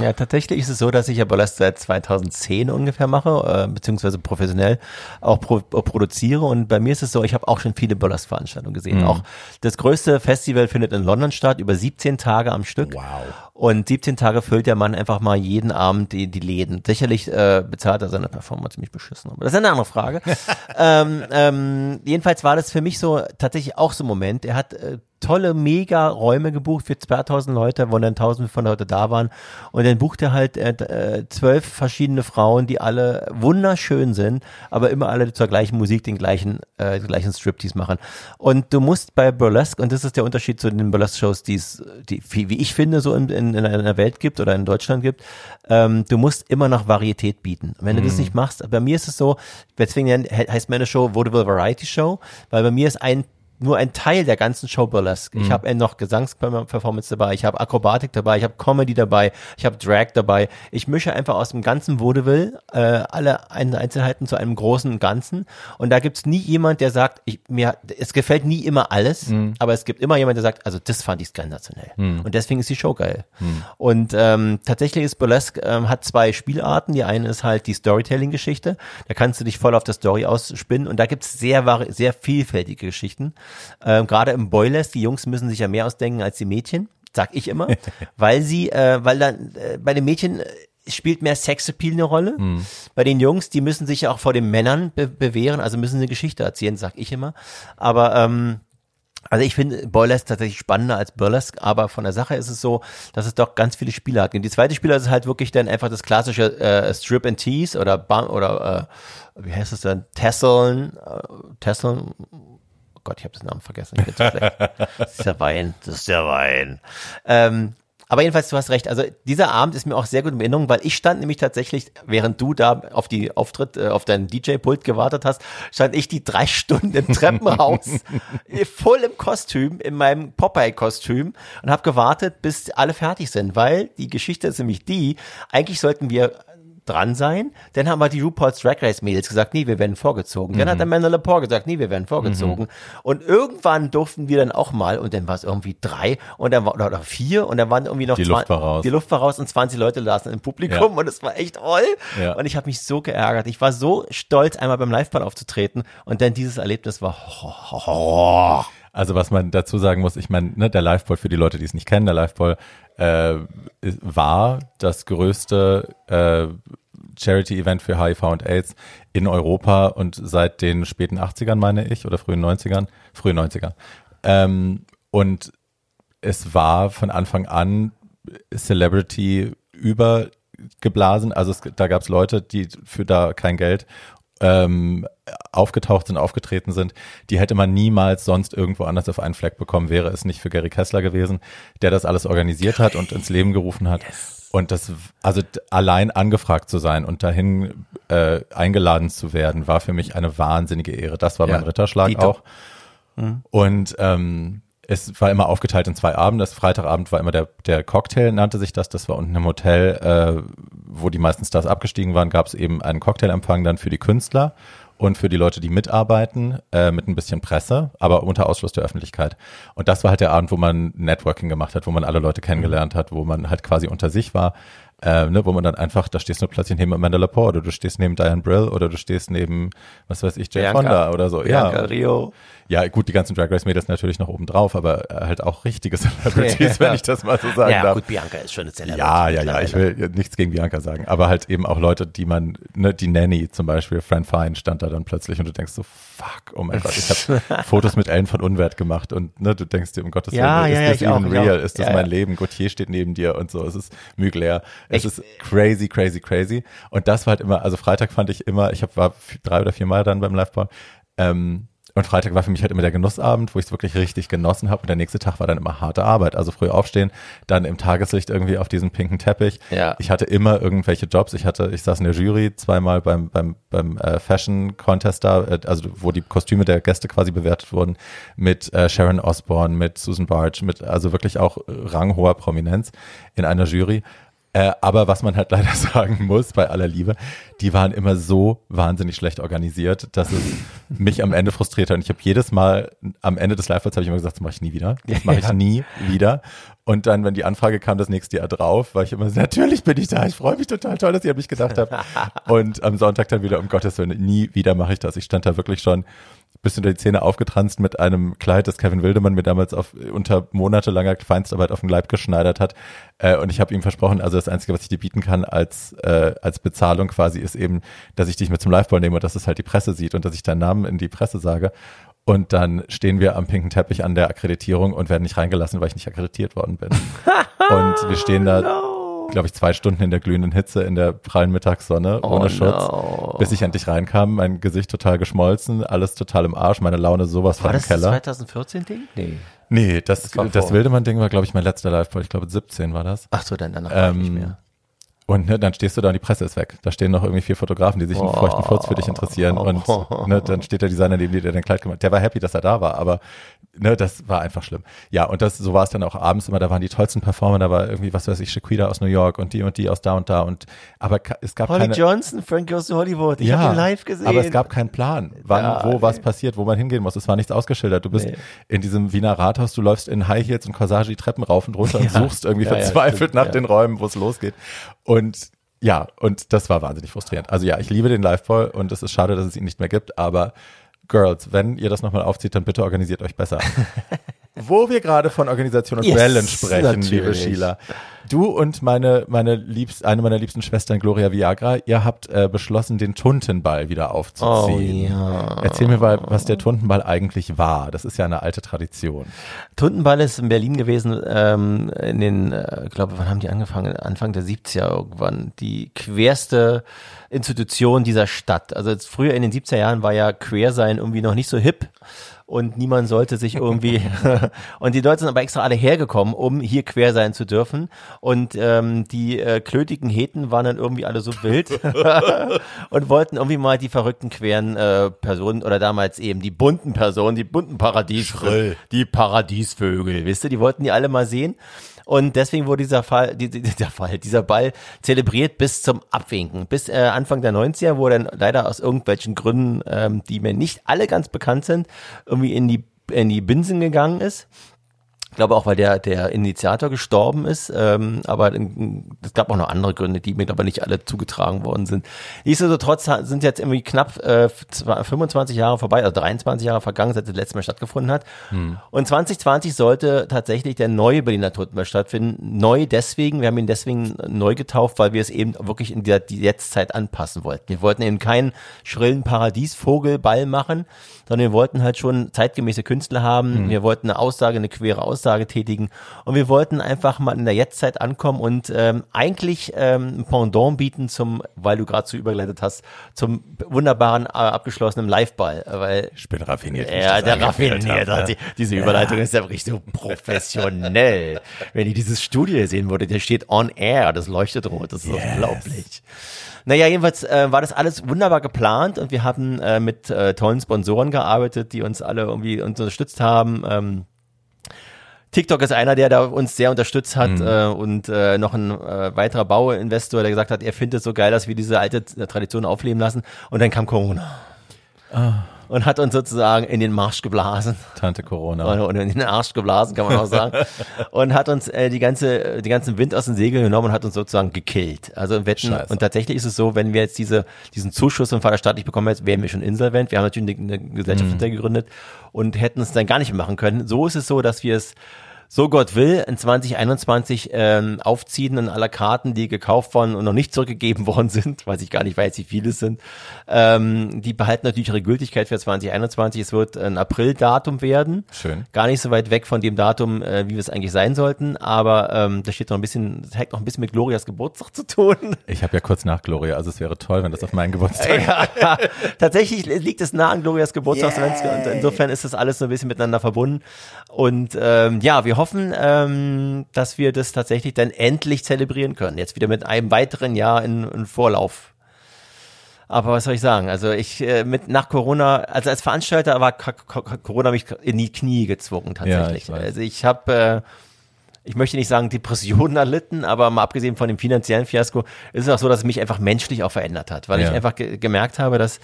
ja, tatsächlich ist es so, dass ich ja Burlesque seit 2010 ungefähr mache, äh, beziehungsweise professionell auch pro, äh, produziere. Und bei mir ist es so, ich habe auch schon viele Burlesque-Veranstaltungen gesehen. Mhm. Auch das größte Festival findet in London statt, über 17 Tage am Stück. Wow. Und 17 Tage füllt der Mann einfach mal jeden Abend die, die Läden. Sicherlich äh, bezahlt er seine Performance ziemlich beschissen. Aber das ist eine andere Frage. [LAUGHS] ähm, ähm, jedenfalls war das für mich so tatsächlich auch so ein Moment. Er hat äh, tolle Mega-Räume gebucht für 2000 Leute, wo dann 1500 Leute da waren. Und dann bucht er halt äh, äh, zwölf verschiedene Frauen, die alle wunderschön sind, aber immer alle zur gleichen Musik den gleichen, äh, den gleichen Striptease machen. Und du musst bei Burlesque, und das ist der Unterschied zu den Burlesque-Shows, die es, die, wie ich finde, so in, in, in einer Welt gibt oder in Deutschland gibt, ähm, du musst immer noch Varietät bieten. Und wenn mhm. du das mhm. nicht machst, bei mir ist es so, deswegen heißt meine Show Vaudeville Variety Show, weil bei mir ist ein nur ein Teil der ganzen Show Burlesque. Mhm. Ich habe noch Gesangsperformance dabei, ich habe Akrobatik dabei, ich habe Comedy dabei, ich habe Drag dabei. Ich mische einfach aus dem ganzen Vaudeville äh, alle Einzelheiten zu einem großen Ganzen. Und da gibt's nie jemand, der sagt, ich, mir, es gefällt nie immer alles, mhm. aber es gibt immer jemand, der sagt, also das fand ich sensationell. Mhm. Und deswegen ist die Show geil. Mhm. Und ähm, tatsächlich ist Burlesque ähm, hat zwei Spielarten. Die eine ist halt die Storytelling-Geschichte. Da kannst du dich voll auf der Story ausspinnen. Und da gibt's sehr, sehr vielfältige Geschichten. Ähm, Gerade im Boilers, die Jungs müssen sich ja mehr ausdenken als die Mädchen, sag ich immer, [LAUGHS] weil sie, äh, weil dann äh, bei den Mädchen äh, spielt mehr Sexappeal eine Rolle. Mhm. Bei den Jungs, die müssen sich ja auch vor den Männern be bewähren, also müssen sie eine Geschichte erzählen, sag ich immer. Aber ähm, also ich finde Boilers tatsächlich spannender als Burlesque, aber von der Sache ist es so, dass es doch ganz viele Spieler hat. Und die zweite Spieler ist halt wirklich dann einfach das klassische äh, Strip and Tease oder oder äh, wie heißt es dann? Tesseln, äh, Tesseln, Gott, ich habe den Namen vergessen. das ist der Wein, das ist der Wein. Ähm, aber jedenfalls, du hast recht. Also dieser Abend ist mir auch sehr gut in Erinnerung, weil ich stand nämlich tatsächlich, während du da auf die Auftritt, äh, auf deinen DJ-Pult gewartet hast, stand ich die drei [LAUGHS] Stunden im Treppenhaus, voll im Kostüm, in meinem Popeye-Kostüm und habe gewartet, bis alle fertig sind, weil die Geschichte ist nämlich die, eigentlich sollten wir dran sein. Dann haben wir die RuPaul's Drag Race Mädels gesagt, nee, wir werden vorgezogen. Mhm. Dann hat der Amanda Lepore gesagt, nee, wir werden vorgezogen. Mhm. Und irgendwann durften wir dann auch mal, und dann war es irgendwie drei und dann war, oder vier und dann waren irgendwie noch die 20, Luft war raus. Die Luft war raus und 20 Leute lasen im Publikum ja. und es war echt toll. Ja. Und ich habe mich so geärgert. Ich war so stolz, einmal beim Liveball aufzutreten und dann dieses Erlebnis war Horror. Also was man dazu sagen muss, ich meine, ne, der Liveball für die Leute, die es nicht kennen, der Liveball äh, war das größte äh, Charity-Event für HIV und AIDS in Europa und seit den späten 80ern, meine ich, oder frühen 90ern, frühen 90ern. Ähm, und es war von Anfang an Celebrity übergeblasen. Also es, da gab es Leute, die für da kein Geld ähm, aufgetaucht sind, aufgetreten sind, die hätte man niemals sonst irgendwo anders auf einen Fleck bekommen, wäre es nicht für Gary Kessler gewesen, der das alles organisiert hat und ins Leben gerufen hat. Yes. Und das, also allein angefragt zu sein und dahin äh, eingeladen zu werden, war für mich eine wahnsinnige Ehre. Das war ja, mein Ritterschlag auch. Mhm. Und ähm, es war immer aufgeteilt in zwei Abende. Das Freitagabend war immer der, der Cocktail, nannte sich das. Das war unten im Hotel, äh, wo die meisten Stars abgestiegen waren, gab es eben einen Cocktailempfang dann für die Künstler und für die Leute, die mitarbeiten, äh, mit ein bisschen Presse, aber unter Ausschluss der Öffentlichkeit. Und das war halt der Abend, wo man Networking gemacht hat, wo man alle Leute kennengelernt hat, wo man halt quasi unter sich war äh, ne, wo man dann einfach, da stehst du plötzlich neben Amanda Lepore oder du stehst neben Diane Brill oder du stehst neben, was weiß ich, Jay Fonda oder so. Bianca ja. Rio. Ja, gut, die ganzen Drag Race Mädels natürlich noch oben drauf, aber äh, halt auch richtige Celebrities, [LAUGHS] wenn ich das mal so sagen ja, darf. Ja, gut, Bianca ist schon eine Celebrity. Ja, ja, ja, ich will nichts gegen Bianca sagen, aber halt eben auch Leute, die man, ne, die Nanny zum Beispiel, Fran Fine stand da dann plötzlich und du denkst so, fuck, oh mein Gott, ich habe [LAUGHS] Fotos mit Ellen von Unwert gemacht und ne, du denkst dir, um Gottes ja, Willen, ist ja, das even auch, real? Ist das mein Leben? Gautier steht neben dir und so, es ist Mugler. Es ist crazy, crazy, crazy. Und das war halt immer, also Freitag fand ich immer, ich hab, war drei oder vier Mal dann beim Liveball, ähm, Und Freitag war für mich halt immer der Genussabend, wo ich es wirklich richtig genossen habe. Und der nächste Tag war dann immer harte Arbeit. Also früh aufstehen, dann im Tageslicht irgendwie auf diesem pinken Teppich. Ja. Ich hatte immer irgendwelche Jobs. Ich hatte, ich saß in der Jury zweimal beim, beim, beim äh, Fashion Contest da, äh, also wo die Kostüme der Gäste quasi bewertet wurden, mit äh, Sharon Osbourne, mit Susan Barge, mit also wirklich auch äh, ranghoher Prominenz in einer Jury. Äh, aber was man halt [LAUGHS] leider sagen muss, bei aller Liebe, die waren immer so wahnsinnig schlecht organisiert, dass es mich am Ende frustriert hat. Und ich habe jedes Mal am Ende des Live-Falls habe ich immer gesagt, das mache ich nie wieder. Das mache [LAUGHS] ich nie wieder. Und dann, wenn die Anfrage kam, das nächste Jahr drauf, war ich immer so, natürlich bin ich da. Ich freue mich total toll, dass ihr an mich gedacht habt. [LAUGHS] Und am Sonntag dann wieder, um Gottes Willen, nie wieder mache ich das. Ich stand da wirklich schon bis unter die Zähne aufgetranst mit einem Kleid, das Kevin Wildemann mir damals auf, unter monatelanger Feinstarbeit auf den Leib geschneidert hat. Äh, und ich habe ihm versprochen, also das Einzige, was ich dir bieten kann als, äh, als Bezahlung quasi, ist eben, dass ich dich mit zum Liveball nehme und dass es halt die Presse sieht und dass ich deinen Namen in die Presse sage. Und dann stehen wir am pinken Teppich an der Akkreditierung und werden nicht reingelassen, weil ich nicht akkreditiert worden bin. [LAUGHS] und wir stehen da, no. Glaube ich, zwei Stunden in der glühenden Hitze, in der prallen Mittagssonne, Oh ohne Schutz, no. bis ich endlich reinkam. Mein Gesicht total geschmolzen, alles total im Arsch, meine Laune sowas War von im das das Keller. 2014-Ding? Nee. Nee, das, das, war vor. Wildemann-Ding war, glaube ich, mein letzter Live-Ball. Ich glaube, 17 war das. Ach so, dann danach war ich nicht Ähm, mehr. Und ne, dann stehst du da und die Presse ist weg. Da stehen noch irgendwie vier Fotografen, die sich einen Oh. feuchten Furz für dich interessieren. Und ne, dann steht der Designer neben dir, der dein Kleid gemacht hat. Der war happy, dass er da war, aber ne, das war einfach schlimm. Ja, und das, so war es dann auch abends immer. Da waren die tollsten Performer. Da war irgendwie, was weiß ich, Shaquita aus New York und die und die aus da und da. Und aber es gab Holly keine. Johnson, Frank Goes to Hollywood. Ich habe ihn live gesehen. aber es gab keinen Plan, wann, Ja, wo, was nee. passiert, wo man hingehen muss. Es war nichts ausgeschildert. Du bist Nee. in diesem Wiener Rathaus, du läufst in High Heels und Corsage die Treppen rauf und runter und Ja. suchst irgendwie Ja, ja, verzweifelt stimmt, nach ja. den Räumen, wo es losgeht. Und ja, und das war wahnsinnig frustrierend. Also ja, ich liebe den Live-Ball und es ist schade, dass es ihn nicht mehr gibt, aber Girls, wenn ihr das nochmal aufzieht, dann bitte organisiert euch besser. [LAUGHS] Wo wir gerade von Organisation und Yes, Balance sprechen, liebe natürlich. Sheila. Du und meine, meine liebst, eine meiner liebsten Schwestern, Gloria Viagra, ihr habt äh, beschlossen, den Tuntenball wieder aufzuziehen. Oh, ja. Erzähl mir mal, was der Tuntenball eigentlich war. Das ist ja eine alte Tradition. Tuntenball ist in Berlin gewesen, ähm, in den, äh, ich glaube, wann haben die angefangen? Anfang der 70er irgendwann. Die querste Institution dieser Stadt. Also früher in den 70er Jahren war ja Quersein irgendwie noch nicht so hip und niemand sollte sich irgendwie [LAUGHS] und die Leute sind aber extra alle hergekommen, um hier quer sein zu dürfen und ähm, die äh, klötigen Heten waren dann irgendwie alle so wild [LAUGHS] und wollten irgendwie mal die verrückten queren äh, Personen oder damals eben die bunten Personen, die bunten Paradies Schrill. die Paradiesvögel, wisst ihr, die wollten die alle mal sehen. Und deswegen wurde dieser Fall, die, die, dieser Fall, dieser Ball zelebriert bis zum Abwinken. Bis äh, Anfang der 90er, wo dann leider aus irgendwelchen Gründen, ähm, die mir nicht alle ganz bekannt sind, irgendwie in die, in die Binsen gegangen ist. Ich glaube auch, weil der, der Initiator gestorben ist, ähm, aber ähm, es gab auch noch andere Gründe, die mir aber nicht alle zugetragen worden sind. Nichtsdestotrotz sind jetzt irgendwie knapp äh, zwa- 25 Jahre vorbei, also 23 Jahre vergangen, seit das letzte Mal stattgefunden hat. Und 2020 sollte tatsächlich der neue Berliner Totenball stattfinden. Neu deswegen, wir haben ihn deswegen neu getauft, weil wir es eben wirklich in der die Jetztzeit anpassen wollten. Wir wollten eben keinen schrillen Paradiesvogelball machen, sondern wir wollten halt schon zeitgemäße Künstler haben. Wir wollten eine Aussage, eine queere Aussage tätigen und wir wollten einfach mal in der Jetztzeit ankommen und ähm, eigentlich ähm, ein Pendant bieten zum, weil du gerade so übergeleitet hast, zum wunderbaren äh, abgeschlossenen Liveball, weil Ich bin raffiniert. ja, der raffiniert hat. Die, diese Überleitung ist ja wirklich so professionell. Wenn ihr dieses Studio hier sehen würdet, der steht on air, das leuchtet rot, das ist unglaublich. Naja, jedenfalls äh, war das alles wunderbar geplant und wir haben äh, mit äh, tollen Sponsoren gearbeitet, die uns alle irgendwie unterstützt haben. Ähm, TikTok ist einer, der da uns sehr unterstützt hat äh, und äh, noch ein äh, weiterer Bauinvestor, der gesagt hat, er findet es so geil, dass wir diese alte äh, Tradition aufleben lassen. Und dann kam Corona. Und hat uns sozusagen in den Marsch geblasen. Tante Corona. Oder in den Arsch geblasen, kann man auch sagen. [LAUGHS] und hat uns äh, die ganze, die ganzen Wind aus den Segeln genommen und hat uns sozusagen gekillt. Also im Wetten, Scheiße. und tatsächlich ist es so, wenn wir jetzt diese, diesen Zuschuss vom Vater staatlich bekommen hätten, wären wir schon insolvent. Wir haben natürlich eine, eine Gesellschaft Mhm. hintergegründet und hätten es dann gar nicht machen können. So ist es so, dass wir es so Gott will, in 2021 ähm, aufziehen und aller Karten, die gekauft worden und noch nicht zurückgegeben [LAUGHS] worden sind, weiß ich gar nicht weiß, wie viele es sind, ähm, die behalten natürlich ihre Gültigkeit für 2021. Es wird ein April-Datum werden. Schön. Gar nicht so weit weg von dem Datum, äh, wie wir es eigentlich sein sollten, aber ähm, da steht noch ein bisschen, das hat noch ein bisschen mit Glorias Geburtstag zu tun. Ich habe ja kurz nach Gloria, also es wäre toll, wenn das auf meinen Geburtstag. ja, [LAUGHS] tatsächlich liegt es nah an Glorias Geburtstag, yeah. und insofern ist das alles so ein bisschen miteinander verbunden. Und ähm, ja, wir hoffen, ähm, dass wir das tatsächlich dann endlich zelebrieren können. Jetzt wieder mit einem weiteren Jahr in, in Vorlauf. Aber was soll ich sagen? Also ich äh, mit nach Corona, also als Veranstalter war Corona mich in die Knie gezwungen tatsächlich. Ja, ich also ich habe äh, ich möchte nicht sagen Depressionen [LAUGHS] erlitten, aber mal abgesehen von dem finanziellen Fiasko, ist es auch so, dass es mich einfach menschlich auch verändert hat, weil ja. ich einfach ge gemerkt habe, dass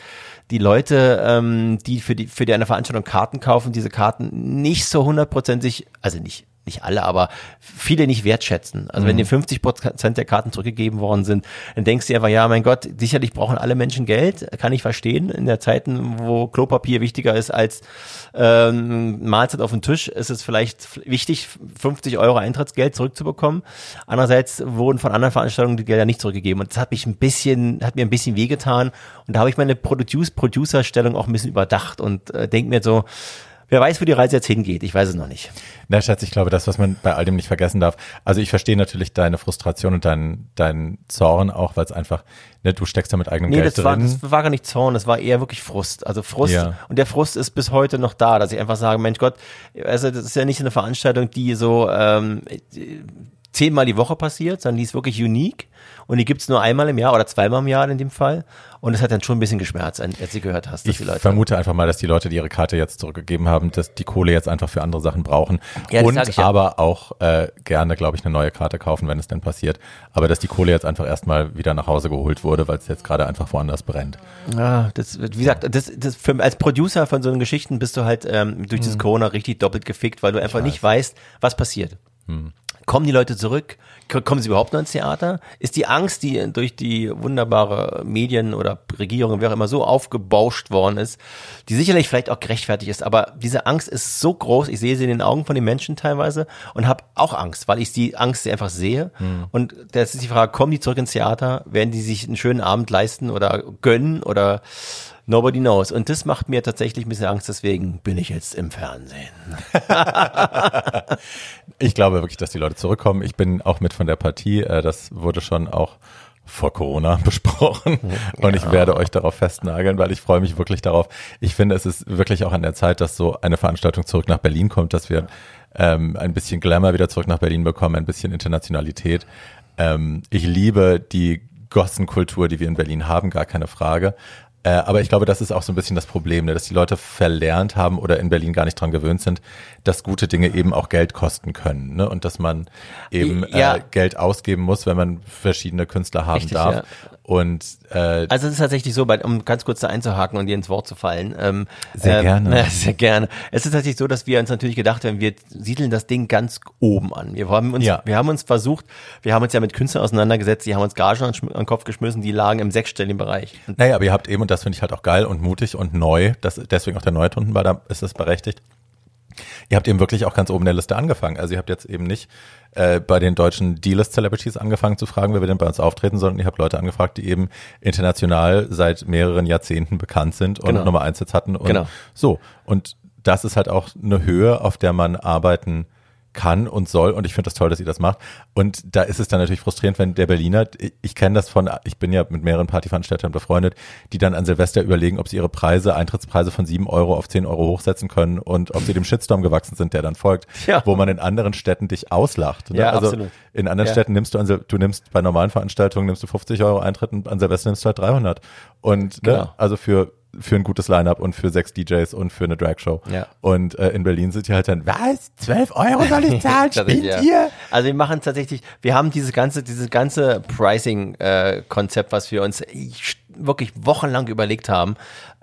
die Leute, ähm, die für die für die eine Veranstaltung Karten kaufen, diese Karten nicht so hundertprozentig, also nicht nicht alle, aber viele nicht wertschätzen. Also mhm. wenn dir 50 Prozent der Karten zurückgegeben worden sind, dann denkst du einfach, ja, mein Gott, sicherlich brauchen alle Menschen Geld, kann ich verstehen. In der Zeiten, wo Klopapier wichtiger ist als ähm, Mahlzeit auf dem Tisch, ist es vielleicht wichtig, 50 Euro Eintrittsgeld zurückzubekommen. Andererseits wurden von anderen Veranstaltungen die Gelder nicht zurückgegeben. Und das hat mich ein bisschen, hat mir ein bisschen wehgetan. Und da habe ich meine Produce-Producer-Stellung auch ein bisschen überdacht und äh, denke mir so, Wer weiß, wo die Reise jetzt hingeht. Ich weiß es noch nicht. Na, Schatz, ich glaube, das, was man bei all dem nicht vergessen darf. Also ich verstehe natürlich deine Frustration und deinen dein Zorn auch, weil es einfach, ne, du steckst da mit eigenem nee, Geld das drin. War, das war gar nicht Zorn, das war eher wirklich Frust. Also Frust. Ja. Und der Frust ist bis heute noch da, dass ich einfach sage, Mensch Gott, also das ist ja nicht eine Veranstaltung, die so ähm, zehnmal die Woche passiert, sondern die ist wirklich unique und die gibt's nur einmal im Jahr oder zweimal im Jahr in dem Fall. Und es hat dann schon ein bisschen geschmerzt, als du gehört hast, dass ich die Leute. Ich vermute einfach mal, dass die Leute, die ihre Karte jetzt zurückgegeben haben, dass die Kohle jetzt einfach für andere Sachen brauchen. Ja, und ja. aber auch äh, gerne, glaube ich, eine neue Karte kaufen, wenn es denn passiert. Aber dass die Kohle jetzt einfach erstmal wieder nach Hause geholt wurde, weil es jetzt gerade einfach woanders brennt. Ja, das, wie gesagt, das, das für, als Producer von so einen Geschichten bist du halt ähm, durch dieses hm. Corona richtig doppelt gefickt, weil du einfach weiß. nicht weißt, was passiert. Hm. Kommen die Leute zurück? Kommen sie überhaupt noch ins Theater? Ist die Angst, die durch die wunderbare Medien oder Regierung, wer auch immer, so aufgebauscht worden ist, die sicherlich vielleicht auch gerechtfertigt ist, aber diese Angst ist so groß, ich sehe sie in den Augen von den Menschen teilweise und habe auch Angst, weil ich die Angst einfach sehe. Hm. Und das ist die Frage, kommen die zurück ins Theater? Werden die sich einen schönen Abend leisten oder gönnen oder Nobody knows. Und das macht mir tatsächlich ein bisschen Angst, deswegen bin ich jetzt im Fernsehen. [LAUGHS] ich glaube wirklich, dass die Leute zurückkommen. Ich bin auch mit von der Partie. Äh, das wurde schon auch vor Corona [LAUGHS] besprochen und ja. ich werde euch darauf festnageln, weil ich freue mich wirklich darauf. Ich finde, es ist wirklich auch an der Zeit, dass so eine Veranstaltung zurück nach Berlin kommt, dass wir ähm, ein bisschen Glamour wieder zurück nach Berlin bekommen, ein bisschen Internationalität. Ähm, ich liebe die Gossenkultur, die wir in Berlin haben, gar keine Frage. Äh, aber ich glaube, das ist auch so ein bisschen das Problem, ne, dass die Leute verlernt haben oder in Berlin gar nicht dran gewöhnt sind, dass gute Dinge eben auch Geld kosten können. Ne? Und dass man eben ja. äh, Geld ausgeben muss, wenn man verschiedene Künstler haben Richtig, darf. Ja. Und äh, also es ist tatsächlich so, um ganz kurz da einzuhaken und dir ins Wort zu fallen. Ähm, sehr äh, gerne. [LAUGHS] sehr gerne. Es ist tatsächlich so, dass wir uns natürlich gedacht haben, wir siedeln das Ding ganz oben an. Wir haben uns, ja. wir haben uns versucht, wir haben uns ja mit Künstlern auseinandergesetzt, die haben uns Gagen an, den Kopf geschmissen, die lagen im sechsstelligen Bereich. Naja, aber ihr habt eben, und das finde ich halt auch geil und mutig und neu, das, deswegen auch der neue Tunden, weil da ist es berechtigt. Ihr habt eben wirklich auch ganz oben der Liste angefangen. Also ihr habt jetzt eben nicht äh, bei den deutschen D-List-Celebrities angefangen zu fragen, wer wir denn bei uns auftreten, sondern ihr habt Leute angefragt, die eben international seit mehreren Jahrzehnten bekannt sind und genau. Nummer eins jetzt hatten. Und genau. so. Und das ist halt auch eine Höhe, auf der man arbeiten kann und soll und ich finde das toll, dass ihr das macht. Und da ist es dann natürlich frustrierend, wenn der Berliner, ich kenne das von, ich bin ja mit mehreren Partyveranstaltern befreundet, die dann an Silvester überlegen, ob sie ihre Preise, Eintrittspreise von sieben Euro auf zehn Euro hochsetzen können und ob sie dem Shitstorm gewachsen sind, der dann folgt, ja. wo man in anderen Städten dich auslacht. Ne? Ja, also absolut. in anderen ja. Städten nimmst du, an, du nimmst bei normalen Veranstaltungen nimmst du 50 Euro Eintritt und an Silvester nimmst du halt 300. Und ne, genau. ne, also für für ein gutes Line-Up und für sechs DJs und für eine Drag-Show. Ja. Und äh, in Berlin sind die halt dann, was? 12 Euro soll ich [LAUGHS] zahlen? Spinnt ja. ihr? Also wir machen tatsächlich, wir haben dieses ganze, dieses ganze Pricing-Konzept, äh, was wir uns wirklich wochenlang überlegt haben,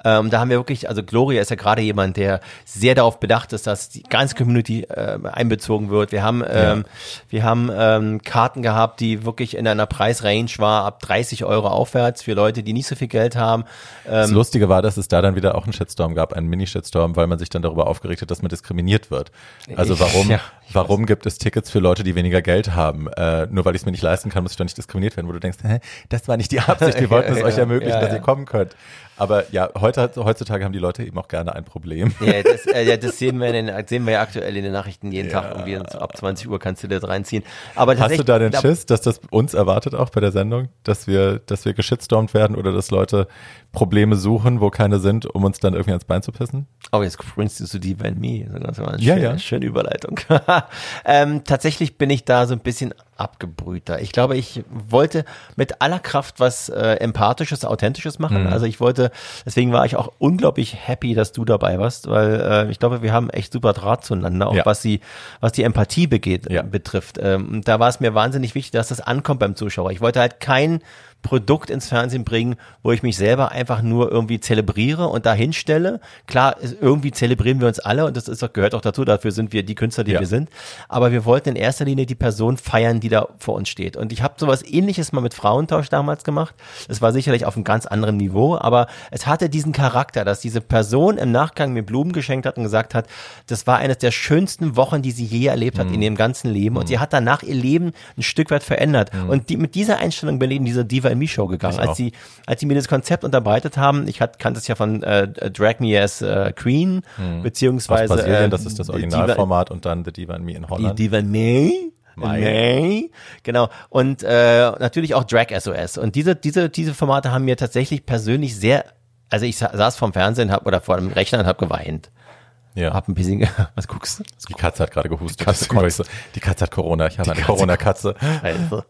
Ähm, da haben wir wirklich, also Gloria ist ja gerade jemand, der sehr darauf bedacht ist, dass die ganze Community äh, einbezogen wird. Wir haben, ähm, ja. wir haben ähm, Karten gehabt, die wirklich in einer Preisrange war, ab 30 Euro aufwärts für Leute, die nicht so viel Geld haben. das ähm, Lustige war, dass es da dann wieder auch einen Shitstorm gab, einen Mini-Shitstorm, weil man sich dann darüber aufgeregt hat, dass man diskriminiert wird. Also warum, [LAUGHS] ja, warum gibt es Tickets für Leute, die weniger Geld haben? Äh, nur weil ich es mir nicht leisten kann, muss ich doch nicht diskriminiert werden, wo du denkst, hä, das war nicht die Absicht, wir [LAUGHS] wollten es euch ermöglichen, dass ihr kommen könnt. Aber ja, heute, heutzutage haben die Leute eben auch gerne ein Problem. Ja, das, [LAUGHS] äh, ja, das sehen, wir den, sehen wir ja aktuell in den Nachrichten jeden ja. Tag. Irgendwie ab 20 Uhr kannst du das reinziehen. Aber Hast du da den Schiss, dass das uns erwartet auch bei der Sendung, dass wir, dass wir geschitstormt werden oder dass Leute Probleme suchen, wo keine sind, um uns dann irgendwie ans Bein zu pissen? Oh, jetzt bringst du zu Deep and Me. Das war eine ja, schöne, ja. schöne Überleitung. [LAUGHS] ähm, tatsächlich bin ich da so ein bisschen abgebrühter. Ich glaube, ich wollte mit aller Kraft was äh, Empathisches, Authentisches machen. Mhm. Also ich wollte, deswegen war ich auch unglaublich happy, dass du dabei warst, weil äh, ich glaube, wir haben echt super Draht zueinander, auch ja. was die, was die Empathie begeht, ja. betrifft. Ähm, da war es mir wahnsinnig wichtig, dass das ankommt beim Zuschauer. Ich wollte halt kein Produkt ins Fernsehen bringen, wo ich mich selber einfach nur irgendwie zelebriere und dahin stelle. Klar, irgendwie zelebrieren wir uns alle und das ist auch, gehört auch dazu, dafür sind wir die Künstler, die ja. wir sind. Aber wir wollten in erster Linie die Person feiern, die da vor uns steht. Und ich habe sowas ähnliches mal mit Frauentausch damals gemacht. Es war sicherlich auf einem ganz anderen Niveau, aber es hatte diesen Charakter, dass diese Person im Nachgang mir Blumen geschenkt hat und gesagt hat, das war eines der schönsten Wochen, die sie je erlebt hat mhm. in ihrem ganzen Leben. Und mhm. sie hat danach ihr Leben ein Stück weit verändert. Mhm. Und die, mit dieser Einstellung bin ich in dieser Diva Diva Me Show gegangen. als sie, als sie mir das Konzept unterbreitet haben, ich hat, kannte es ja von äh, Drag Me as äh, Queen, hm. beziehungsweise. Aus Brasilien, äh, das ist das Originalformat und dann The Diva and Me in Holland. Die Diva and Me. May. Genau. Und äh, natürlich auch Drag SOS. Und diese, diese, diese Formate haben mir tatsächlich persönlich sehr, also ich saß vorm Fernsehen hab, oder vor dem Rechner und habe geweint. Ja. Hab ein bisschen, [LAUGHS] was guckst du? Die Katze hat gerade gehustet. Die Katze, die Katze hat Corona. Ich habe eine Corona-Katze. Also.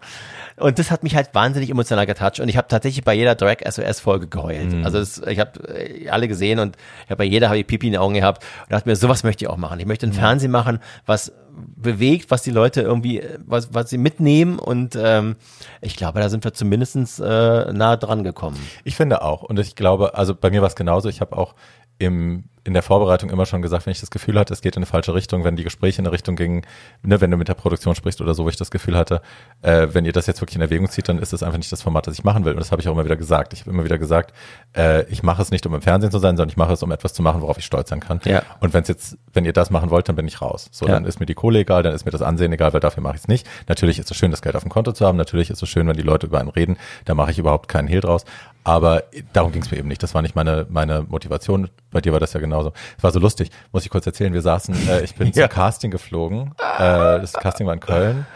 Und das hat mich halt wahnsinnig emotional getoucht. Und ich habe tatsächlich bei jeder Drag SOS Folge geheult. Mhm. Also das, ich habe äh, alle gesehen und ich hab bei jeder habe ich Pipi in den Augen gehabt und dachte mir, sowas möchte ich auch machen. Ich möchte ein mhm. Fernsehen machen, was bewegt, was die Leute irgendwie, was, was sie mitnehmen und ähm, ich glaube, da sind wir zumindestens äh, nah dran gekommen. Ich finde auch und ich glaube, also bei mir war es genauso. Ich habe auch im in der Vorbereitung immer schon gesagt, wenn ich das Gefühl hatte, es geht in eine falsche Richtung, wenn die Gespräche in eine Richtung gingen, ne, wenn du mit der Produktion sprichst oder so, wo ich das Gefühl hatte, äh, wenn ihr das jetzt wirklich in Erwägung zieht, dann ist das einfach nicht das Format, das ich machen will. Und das habe ich auch immer wieder gesagt. Ich habe immer wieder gesagt, äh, ich mache es nicht, um im Fernsehen zu sein, sondern ich mache es, um etwas zu machen, worauf ich stolz sein kann. Ja. Und wenn es jetzt, wenn ihr das machen wollt, dann bin ich raus. So, ja. dann ist mir die Kohle egal, dann ist mir das Ansehen egal, weil dafür mache ich es nicht. Natürlich ist es schön, das Geld auf dem Konto zu haben. Natürlich ist es schön, wenn die Leute über einen reden. Da mache ich überhaupt keinen Hehl draus. Aber darum ging es mir eben nicht. Das war nicht meine, meine Motivation. Bei dir war das ja genauso. Es war so lustig, muss ich kurz erzählen. Wir saßen, äh, ich bin [LAUGHS] ja. zum Casting geflogen. Äh, das Casting war in Köln.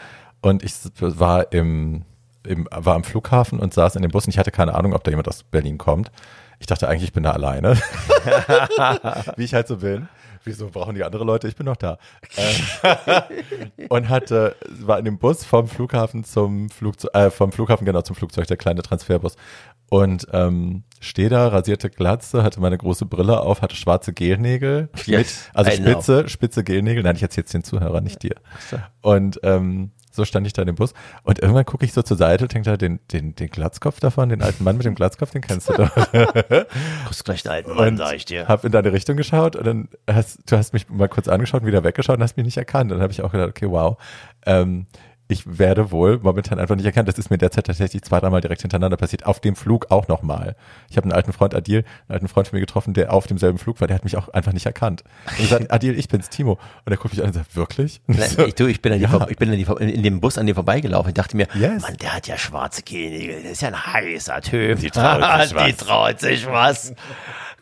Und ich war im, im, war am Flughafen und saß in dem Bus und ich hatte keine Ahnung, ob da jemand aus Berlin kommt. Ich dachte eigentlich, ich bin da alleine. [LAUGHS] Wie ich halt so bin wieso brauchen die andere Leute? Ich bin noch da. Ähm, und hatte, war in dem Bus vom Flughafen zum Flugzeug, äh, vom Flughafen genau zum Flugzeug, der kleine Transferbus. Und ähm, stehe da, rasierte Glatze, hatte meine große Brille auf, hatte schwarze Gelnägel. Yes, mit, also spitze, spitze Gelnägel. Nein, ich erzähle jetzt den Zuhörern, nicht dir. Und ähm, so stand ich da in dem Bus. Und irgendwann gucke ich so zur Seite und denke da, den, den, den Glatzkopf davon, den alten Mann mit dem Glatzkopf, den kennst du doch. [LAUGHS] Guckst gleich den alten Mann, sag ich dir. Hab in deine Richtung geschaut und dann hast du hast mich mal kurz angeschaut und wieder weggeschaut und hast mich nicht erkannt. Und dann habe ich auch gedacht, okay, wow. Ähm, ich werde wohl momentan einfach nicht erkannt. Das ist mir derzeit tatsächlich zwei, dreimal direkt hintereinander passiert. Auf dem Flug auch nochmal. Ich habe einen alten Freund, Adil, einen alten Freund von mir getroffen, der auf demselben Flug war. Der hat mich auch einfach nicht erkannt. Und gesagt, Adil, ich bin's, Timo. Und er guckt mich an und sagt, wirklich? Und Nein, so, ich, du, ich bin, an ja. die, ich bin an die, in dem Bus an dir vorbeigelaufen. Ich dachte mir, yes. Mann, der hat ja schwarze Kehlnägel. Das ist ja ein heißer Typ. Die traut sich [LAUGHS] was. Die traut sich was.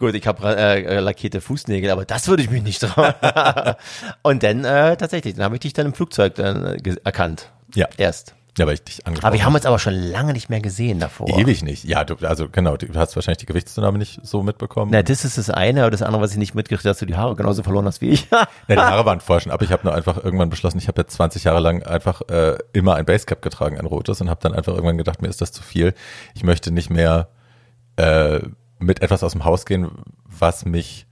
Gut, ich habe äh, äh, lackierte Fußnägel, aber das würde ich mich nicht trauen. [LAUGHS] und dann äh, tatsächlich, dann habe ich dich dann im Flugzeug dann äh, erkannt. Ja. Erst. Ja, weil ich dich angesprochen Aber wir haben uns aber schon lange nicht mehr gesehen davor. Ewig nicht. Ja, du, also genau, du hast wahrscheinlich die Gewichtszunahme nicht so mitbekommen. Na, das ist das eine, aber das andere, was ich nicht mitgekriegt habe, dass du die Haare genauso verloren hast wie ich. [LAUGHS] Na, die Haare waren vorher schon ab. Ich habe nur einfach irgendwann beschlossen, ich habe jetzt 20 Jahre lang einfach äh, immer ein Basecap getragen, ein rotes, und habe dann einfach irgendwann gedacht, mir ist das zu viel. Ich möchte nicht mehr äh, mit etwas aus dem Haus gehen, was mich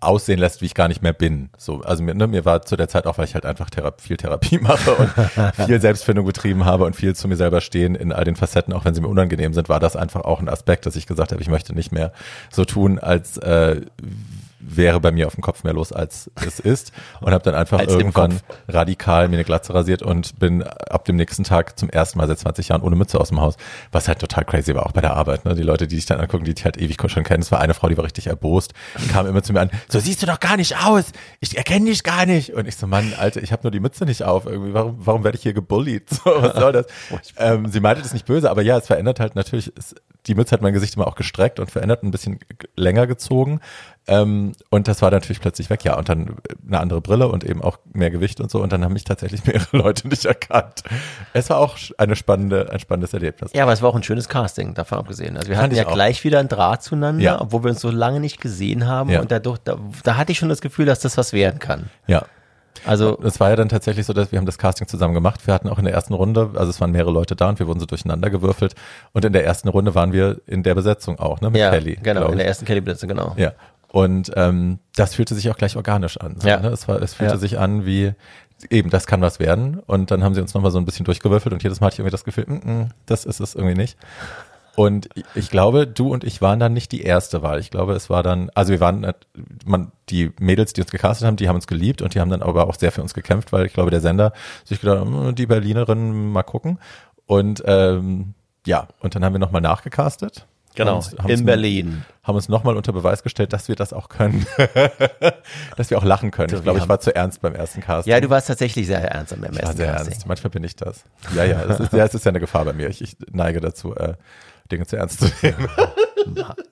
aussehen lässt, wie ich gar nicht mehr bin. So, also mir, ne, mir war zu der Zeit auch, weil ich halt einfach Thera viel Therapie [LAUGHS] mache und [LAUGHS] viel Selbstfindung betrieben habe und viel zu mir selber stehen in all den Facetten, auch wenn sie mir unangenehm sind, war das einfach auch ein Aspekt, dass ich gesagt habe, ich möchte nicht mehr so tun, als äh, wäre bei mir auf dem Kopf mehr los, als es ist. Und habe dann einfach als irgendwann radikal mir eine Glatze rasiert und bin ab dem nächsten Tag zum ersten Mal seit 20 Jahren ohne Mütze aus dem Haus. Was halt total crazy war, auch bei der Arbeit. Ne? Die Leute, die sich dann angucken, die ich halt ewig schon kennen. Es war eine Frau, die war richtig erbost. Kam immer zu mir an, so siehst du doch gar nicht aus. Ich erkenne dich gar nicht. Und ich so, Mann, Alter, ich habe nur die Mütze nicht auf. Irgendwie, warum, warum werde ich hier gebullied? [LAUGHS] So, was soll das? ähm, sie meinte das nicht böse, aber ja, es verändert halt natürlich, es, die Mütze hat mein Gesicht immer auch gestreckt und verändert, ein bisschen länger gezogen. Ähm, und das war natürlich plötzlich weg, ja. Und dann eine andere Brille und eben auch mehr Gewicht und so. Und dann haben mich tatsächlich [LAUGHS] mehrere Leute nicht erkannt. Es war auch eine spannende, ein spannendes Erlebnis. Ja, aber es war auch ein schönes Casting, davon abgesehen. Also wir Fand hatten ja auch. gleich wieder ein Draht zueinander, ja. obwohl wir uns so lange nicht gesehen haben. Ja. Und dadurch, da, da hatte ich schon das Gefühl, dass das was werden kann. Ja. Also es war ja dann tatsächlich so, dass wir haben das Casting zusammen gemacht. Wir hatten auch in der ersten Runde, also es waren mehrere Leute da und wir wurden so durcheinander gewürfelt. Und in der ersten Runde waren wir in der Besetzung auch, ne? Mit ja, Kelly. Genau, in der ersten Kelly-Besetzung, genau. Ja. Und ähm, das fühlte sich auch gleich organisch an. Ja. ne? es, war, es fühlte ja. sich an wie, eben, das kann was werden. Und dann haben sie uns nochmal so ein bisschen durchgewürfelt und jedes Mal hatte ich irgendwie das Gefühl, mm -mm, das ist es irgendwie nicht. Und ich glaube, du und ich waren dann nicht die erste Wahl. Ich glaube, es war dann, also wir waren, man, die Mädels, die uns gecastet haben, die haben uns geliebt und die haben dann aber auch sehr für uns gekämpft, weil ich glaube, der Sender sich gedacht, hm, die Berlinerin mal gucken. Und ähm, ja, und dann haben wir nochmal nachgecastet Genau, in Berlin. Haben uns nochmal unter Beweis gestellt, dass wir das auch können. [LAUGHS] dass wir auch lachen können. Ich glaube, ich war zu ernst beim ersten Cast. Ja, du warst tatsächlich sehr ernst am ersten Cast. sehr Casting. ernst. Manchmal bin ich das. Ja, ja, es ist ja, es ist ja eine Gefahr bei mir. Ich, ich neige dazu, äh, Dinge zu ernst zu nehmen.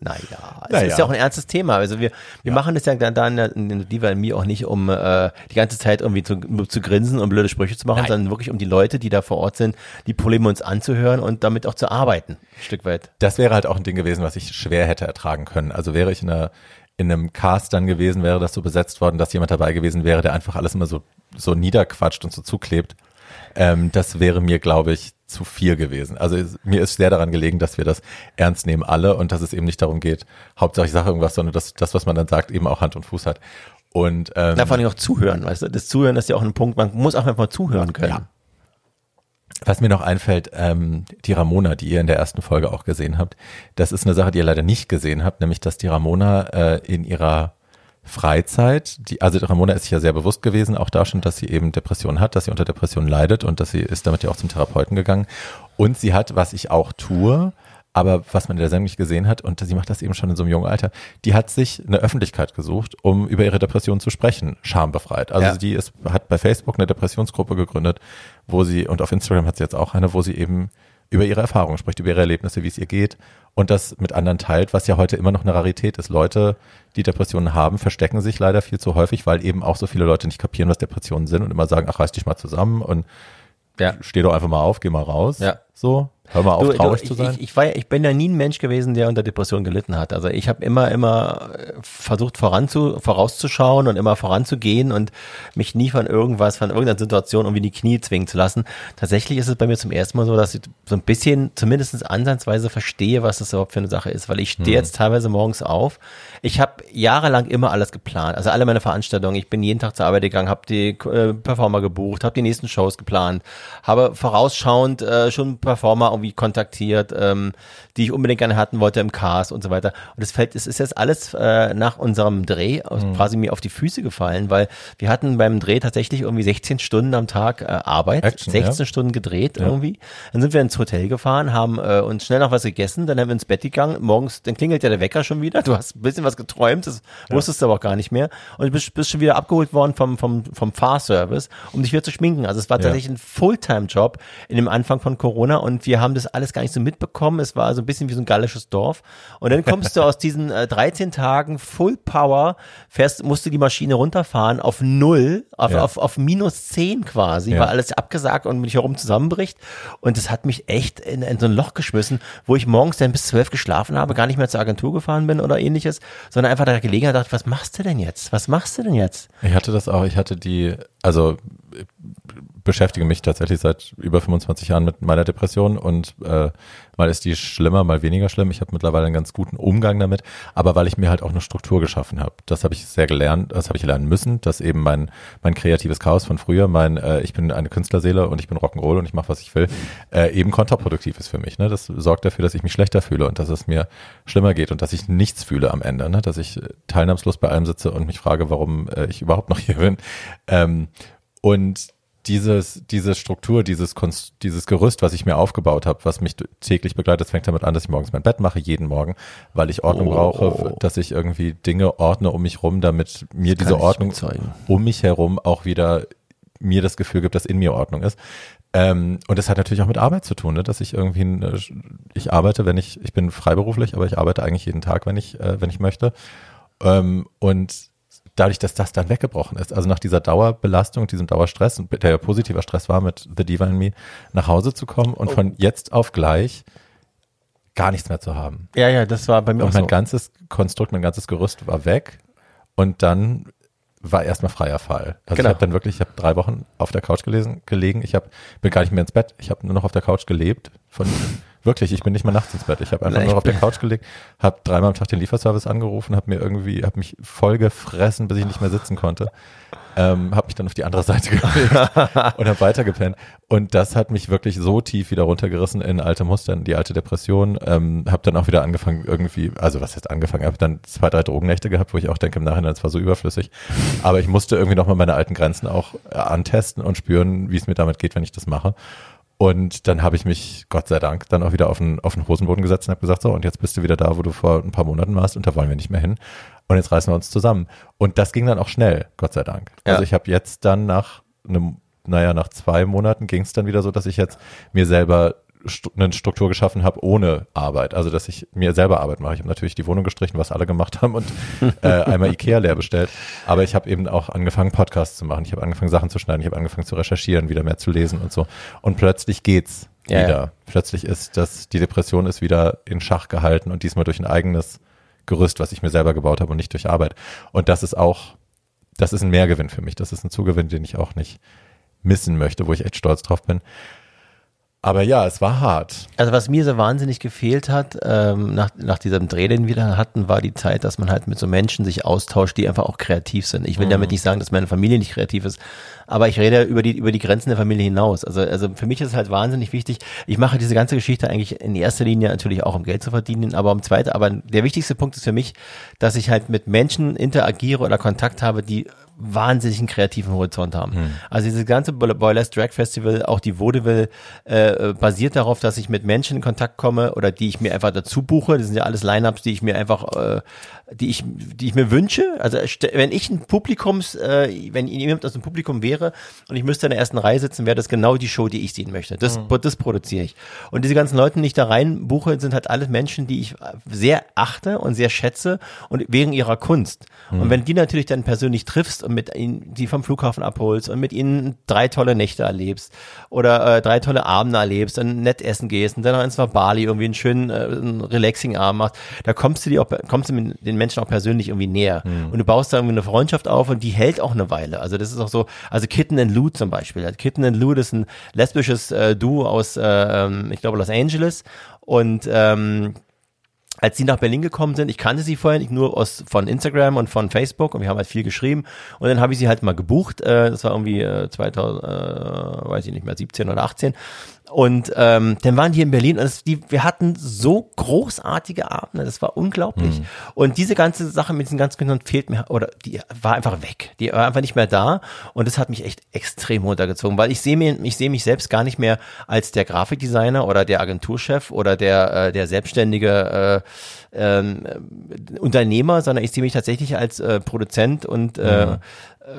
naja, es naja. ist ja auch ein ernstes Thema. Also wir, wir ja. machen das ja dann, dann in Diva in mir auch nicht, um äh, die ganze Zeit irgendwie zu, zu grinsen und blöde Sprüche zu machen, Nein. sondern wirklich um die Leute, die da vor Ort sind, die Probleme uns anzuhören und damit auch zu arbeiten, ein Stück weit. Das wäre halt auch ein Ding gewesen, was ich schwer hätte ertragen können. Also wäre ich in einer in einem Cast dann gewesen, wäre das so besetzt worden, dass jemand dabei gewesen wäre, der einfach alles immer so, so niederquatscht und so zuklebt. Ähm, das wäre mir, glaube ich, zu viel gewesen. Also mir ist sehr daran gelegen, dass wir das ernst nehmen alle und dass es eben nicht darum geht, Hauptsache ich sage irgendwas, sondern dass das, was man dann sagt, eben auch Hand und Fuß hat. Und ähm, da vor allem auch zuhören, weißt du? Das Zuhören ist ja auch ein Punkt, man muss auch einfach zuhören können. Ja. Was mir noch einfällt, ähm, die Ramona, die ihr in der ersten Folge auch gesehen habt, das ist eine Sache, die ihr leider nicht gesehen habt, nämlich dass die Ramona äh, in ihrer Freizeit, die, also Ramona ist sich ja sehr bewusst gewesen, auch da schon, dass sie eben Depressionen hat, dass sie unter Depressionen leidet und dass sie ist damit ja auch zum Therapeuten gegangen. Und sie hat, was ich auch tue, aber was man in der Sendung nicht gesehen hat, und sie macht das eben schon in so einem jungen Alter, die hat sich eine Öffentlichkeit gesucht, um über ihre Depression zu sprechen, schambefreit. Also ja. die ist, hat bei Facebook eine Depressionsgruppe gegründet, wo sie, und auf Instagram hat sie jetzt auch eine, wo sie eben über ihre Erfahrungen spricht, über ihre Erlebnisse, wie es ihr geht und das mit anderen teilt, was ja heute immer noch eine Rarität ist. Leute, die Depressionen haben, verstecken sich leider viel zu häufig, weil eben auch so viele Leute nicht kapieren, was Depressionen sind und immer sagen, ach, reiß dich mal zusammen und ja. steh doch einfach mal auf, geh mal raus. Ja. So. Hör mal auf, du, traurig du, zu sein. Ich, ich, war, ich bin ja nie ein Mensch gewesen, der unter Depression gelitten hat. Also ich habe immer, immer äh, versucht voranzu, vorauszuschauen und immer voranzugehen und mich nie von irgendwas, von irgendeiner Situation irgendwie in die Knie zwingen zu lassen. Tatsächlich ist es bei mir zum ersten Mal so, dass ich so ein bisschen, zumindest ansatzweise verstehe, was das überhaupt für eine Sache ist. Weil ich stehe hm. jetzt teilweise morgens auf. Ich habe jahrelang immer alles geplant. Also alle meine Veranstaltungen. Ich bin jeden Tag zur Arbeit gegangen, habe die äh, Performer gebucht, habe die nächsten Shows geplant, habe vorausschauend äh, schon Performer irgendwie kontaktiert, ähm, die ich unbedingt gerne hatten wollte im Cast und so weiter. Und es fällt, es ist jetzt alles äh, nach unserem Dreh mhm. quasi mir auf die Füße gefallen, weil wir hatten beim Dreh tatsächlich irgendwie 16 Stunden am Tag äh, Arbeit, Action, 16 ja. Stunden gedreht ja. irgendwie. Dann sind wir ins Hotel gefahren, haben äh, uns schnell noch was gegessen, dann haben wir ins Bett gegangen. Morgens, dann klingelt ja der Wecker schon wieder. Du hast ein bisschen was geträumt, das ja. wusstest du aber auch gar nicht mehr. Und du bist, bist schon wieder abgeholt worden vom, vom, vom Fahrservice, um dich wieder zu schminken. Also es war tatsächlich ein Fulltime-Job in dem Anfang von Corona und wir haben das alles gar nicht so mitbekommen. Es war so ein bisschen wie so ein gallisches Dorf. Und dann kommst du aus diesen äh, 13 Tagen Full Power, fährst, musst du die Maschine runterfahren auf null, auf, ja. auf, auf minus 10 quasi, ja. weil alles abgesagt und mich herum zusammenbricht. Und das hat mich echt in, in so ein Loch geschmissen, wo ich morgens dann bis zwölf geschlafen habe, gar nicht mehr zur Agentur gefahren bin oder ähnliches, sondern einfach der Gelegenheit dachte, was machst du denn jetzt? Was machst du denn jetzt? Ich hatte das auch, ich hatte die, also beschäftige mich tatsächlich seit über 25 Jahren mit meiner Depression und äh, mal ist die schlimmer, mal weniger schlimm. Ich habe mittlerweile einen ganz guten Umgang damit, aber weil ich mir halt auch eine Struktur geschaffen habe. Das habe ich sehr gelernt, das habe ich lernen müssen, dass eben mein mein kreatives Chaos von früher, mein äh, ich bin eine Künstlerseele und ich bin Rock'n'Roll und ich mache was ich will, äh, eben kontraproduktiv ist für mich. Ne? Das sorgt dafür, dass ich mich schlechter fühle und dass es mir schlimmer geht und dass ich nichts fühle am Ende, ne? dass ich teilnahmslos bei allem sitze und mich frage, warum äh, ich überhaupt noch hier bin. Ähm, und dieses, diese Struktur, dieses, Konst, dieses Gerüst, was ich mir aufgebaut habe, was mich täglich begleitet, fängt damit an, dass ich morgens mein Bett mache, jeden Morgen, weil ich Ordnung oh. brauche, dass ich irgendwie Dinge ordne um mich rum, damit mir das diese Ordnung um mich herum auch wieder mir das Gefühl gibt, dass in mir Ordnung ist. Ähm, und das hat natürlich auch mit Arbeit zu tun, ne? dass ich irgendwie, eine, ich arbeite, wenn ich, ich bin freiberuflich, aber ich arbeite eigentlich jeden Tag, wenn ich, äh, wenn ich möchte. Ähm, und dadurch, dass das dann weggebrochen ist, also nach dieser Dauerbelastung, diesem Dauerstress, der ja positiver Stress war mit The Diva in Me, nach Hause zu kommen und oh. von jetzt auf gleich gar nichts mehr zu haben. Ja, ja, das war bei mir und auch mein so. ganzes Konstrukt, mein ganzes Gerüst war weg und dann war erstmal freier Fall. Also genau. ich habe dann wirklich, ich habe drei Wochen auf der Couch gelesen, gelegen. Ich hab, bin gar nicht mehr ins Bett. Ich habe nur noch auf der Couch gelebt von Wirklich, ich bin nicht mal nachts ins Bett. Ich habe einfach nur auf der Couch gelegt, habe dreimal am Tag den Lieferservice angerufen, habe mir irgendwie, habe mich voll gefressen, bis ich nicht mehr sitzen konnte. Ähm, habe mich dann auf die andere Seite [LAUGHS] gelegt und habe weitergepennt. Und das hat mich wirklich so tief wieder runtergerissen in alte Muster, in die alte Depression. Ähm, habe dann auch wieder angefangen irgendwie, also was heißt angefangen, habe dann zwei, drei Drogennächte gehabt, wo ich auch denke im Nachhinein, das war so überflüssig. Aber ich musste irgendwie nochmal meine alten Grenzen auch äh, antesten und spüren, wie es mir damit geht, wenn ich das mache. Und dann habe ich mich, Gott sei Dank, dann auch wieder auf den, auf den Hosenboden gesetzt und habe gesagt, so, und jetzt bist du wieder da, wo du vor ein paar Monaten warst und da wollen wir nicht mehr hin. Und jetzt reißen wir uns zusammen. Und das ging dann auch schnell, Gott sei Dank. Ja. Also ich habe jetzt dann nach einem, naja, nach zwei Monaten ging es dann wieder so, dass ich jetzt mir selber eine Struktur geschaffen habe ohne Arbeit. Also dass ich mir selber Arbeit mache. Ich habe natürlich die Wohnung gestrichen, was alle gemacht haben und äh, einmal Ikea leer bestellt. Aber ich habe eben auch angefangen, Podcasts zu machen. Ich habe angefangen, Sachen zu schneiden. Ich habe angefangen zu recherchieren, wieder mehr zu lesen und so. Und plötzlich geht's ja, wieder. Ja. Plötzlich ist das, die Depression ist wieder in Schach gehalten und diesmal durch ein eigenes Gerüst, was ich mir selber gebaut habe und nicht durch Arbeit. Und das ist auch, das ist ein Mehrgewinn für mich. Das ist ein Zugewinn, den ich auch nicht missen möchte, wo ich echt stolz drauf bin. Aber ja, es war hart. Also was mir so wahnsinnig gefehlt hat, ähm, nach, nach diesem Dreh, den wir da hatten, war die Zeit, dass man halt mit so Menschen sich austauscht, die einfach auch kreativ sind. Ich will mhm. damit nicht sagen, dass meine Familie nicht kreativ ist, aber ich rede über die, über die Grenzen der Familie hinaus. Also, also für mich ist es halt wahnsinnig wichtig. Ich mache diese ganze Geschichte eigentlich in erster Linie natürlich auch um Geld zu verdienen, aber um zweite, aber der wichtigste Punkt ist für mich, dass ich halt mit Menschen interagiere oder Kontakt habe, die wahnsinnigen kreativen Horizont haben. Hm. Also dieses ganze Boyless Drag Festival, auch die Vaudeville, äh, basiert darauf, dass ich mit Menschen in Kontakt komme oder die ich mir einfach dazu buche. Das sind ja alles Lineups, die ich mir einfach, äh, die ich, die ich mir wünsche. Also wenn ich ein Publikums, äh, wenn jemand aus dem Publikum wäre und ich müsste in der ersten Reihe sitzen, wäre das genau die Show, die ich sehen möchte. Das, hm. das produziere ich. Und diese ganzen Leute, die ich da rein buche, sind halt alles Menschen, die ich sehr achte und sehr schätze und wegen ihrer Kunst. Hm. Und wenn die natürlich dann persönlich triffst und mit ihnen die vom Flughafen abholst und mit ihnen drei tolle Nächte erlebst oder äh, drei tolle Abende erlebst und nett essen gehst und dann noch ins Bali irgendwie einen schönen äh, einen relaxing Abend machst, da kommst du dir auch kommst du den Menschen auch persönlich irgendwie näher mhm. und du baust da irgendwie eine Freundschaft auf und die hält auch eine Weile. Also das ist auch so, also Kitten and Lou zum Beispiel. Kitten and Lou das ist ein lesbisches äh, Duo aus, äh, ähm, ich glaube Los Angeles und ähm, als sie nach Berlin gekommen sind, ich kannte sie vorher nicht nur aus von Instagram und von Facebook und wir haben halt viel geschrieben und dann habe ich sie halt mal gebucht. Äh, das war irgendwie äh, 2000, äh, weiß ich nicht mehr, 17 oder 18 und ähm, dann waren die in Berlin und es, die, wir hatten so großartige Abende, das war unglaublich. Mhm. Und diese ganze Sache mit diesen ganzen Kindern fehlt mir, oder die war einfach weg. Die war einfach nicht mehr da. Und das hat mich echt extrem runtergezogen, weil ich sehe mir, ich sehe mich selbst gar nicht mehr als der Grafikdesigner oder der Agenturchef oder der, äh, der selbstständige äh, äh, Unternehmer, sondern ich sehe mich tatsächlich als äh, Produzent und äh, mhm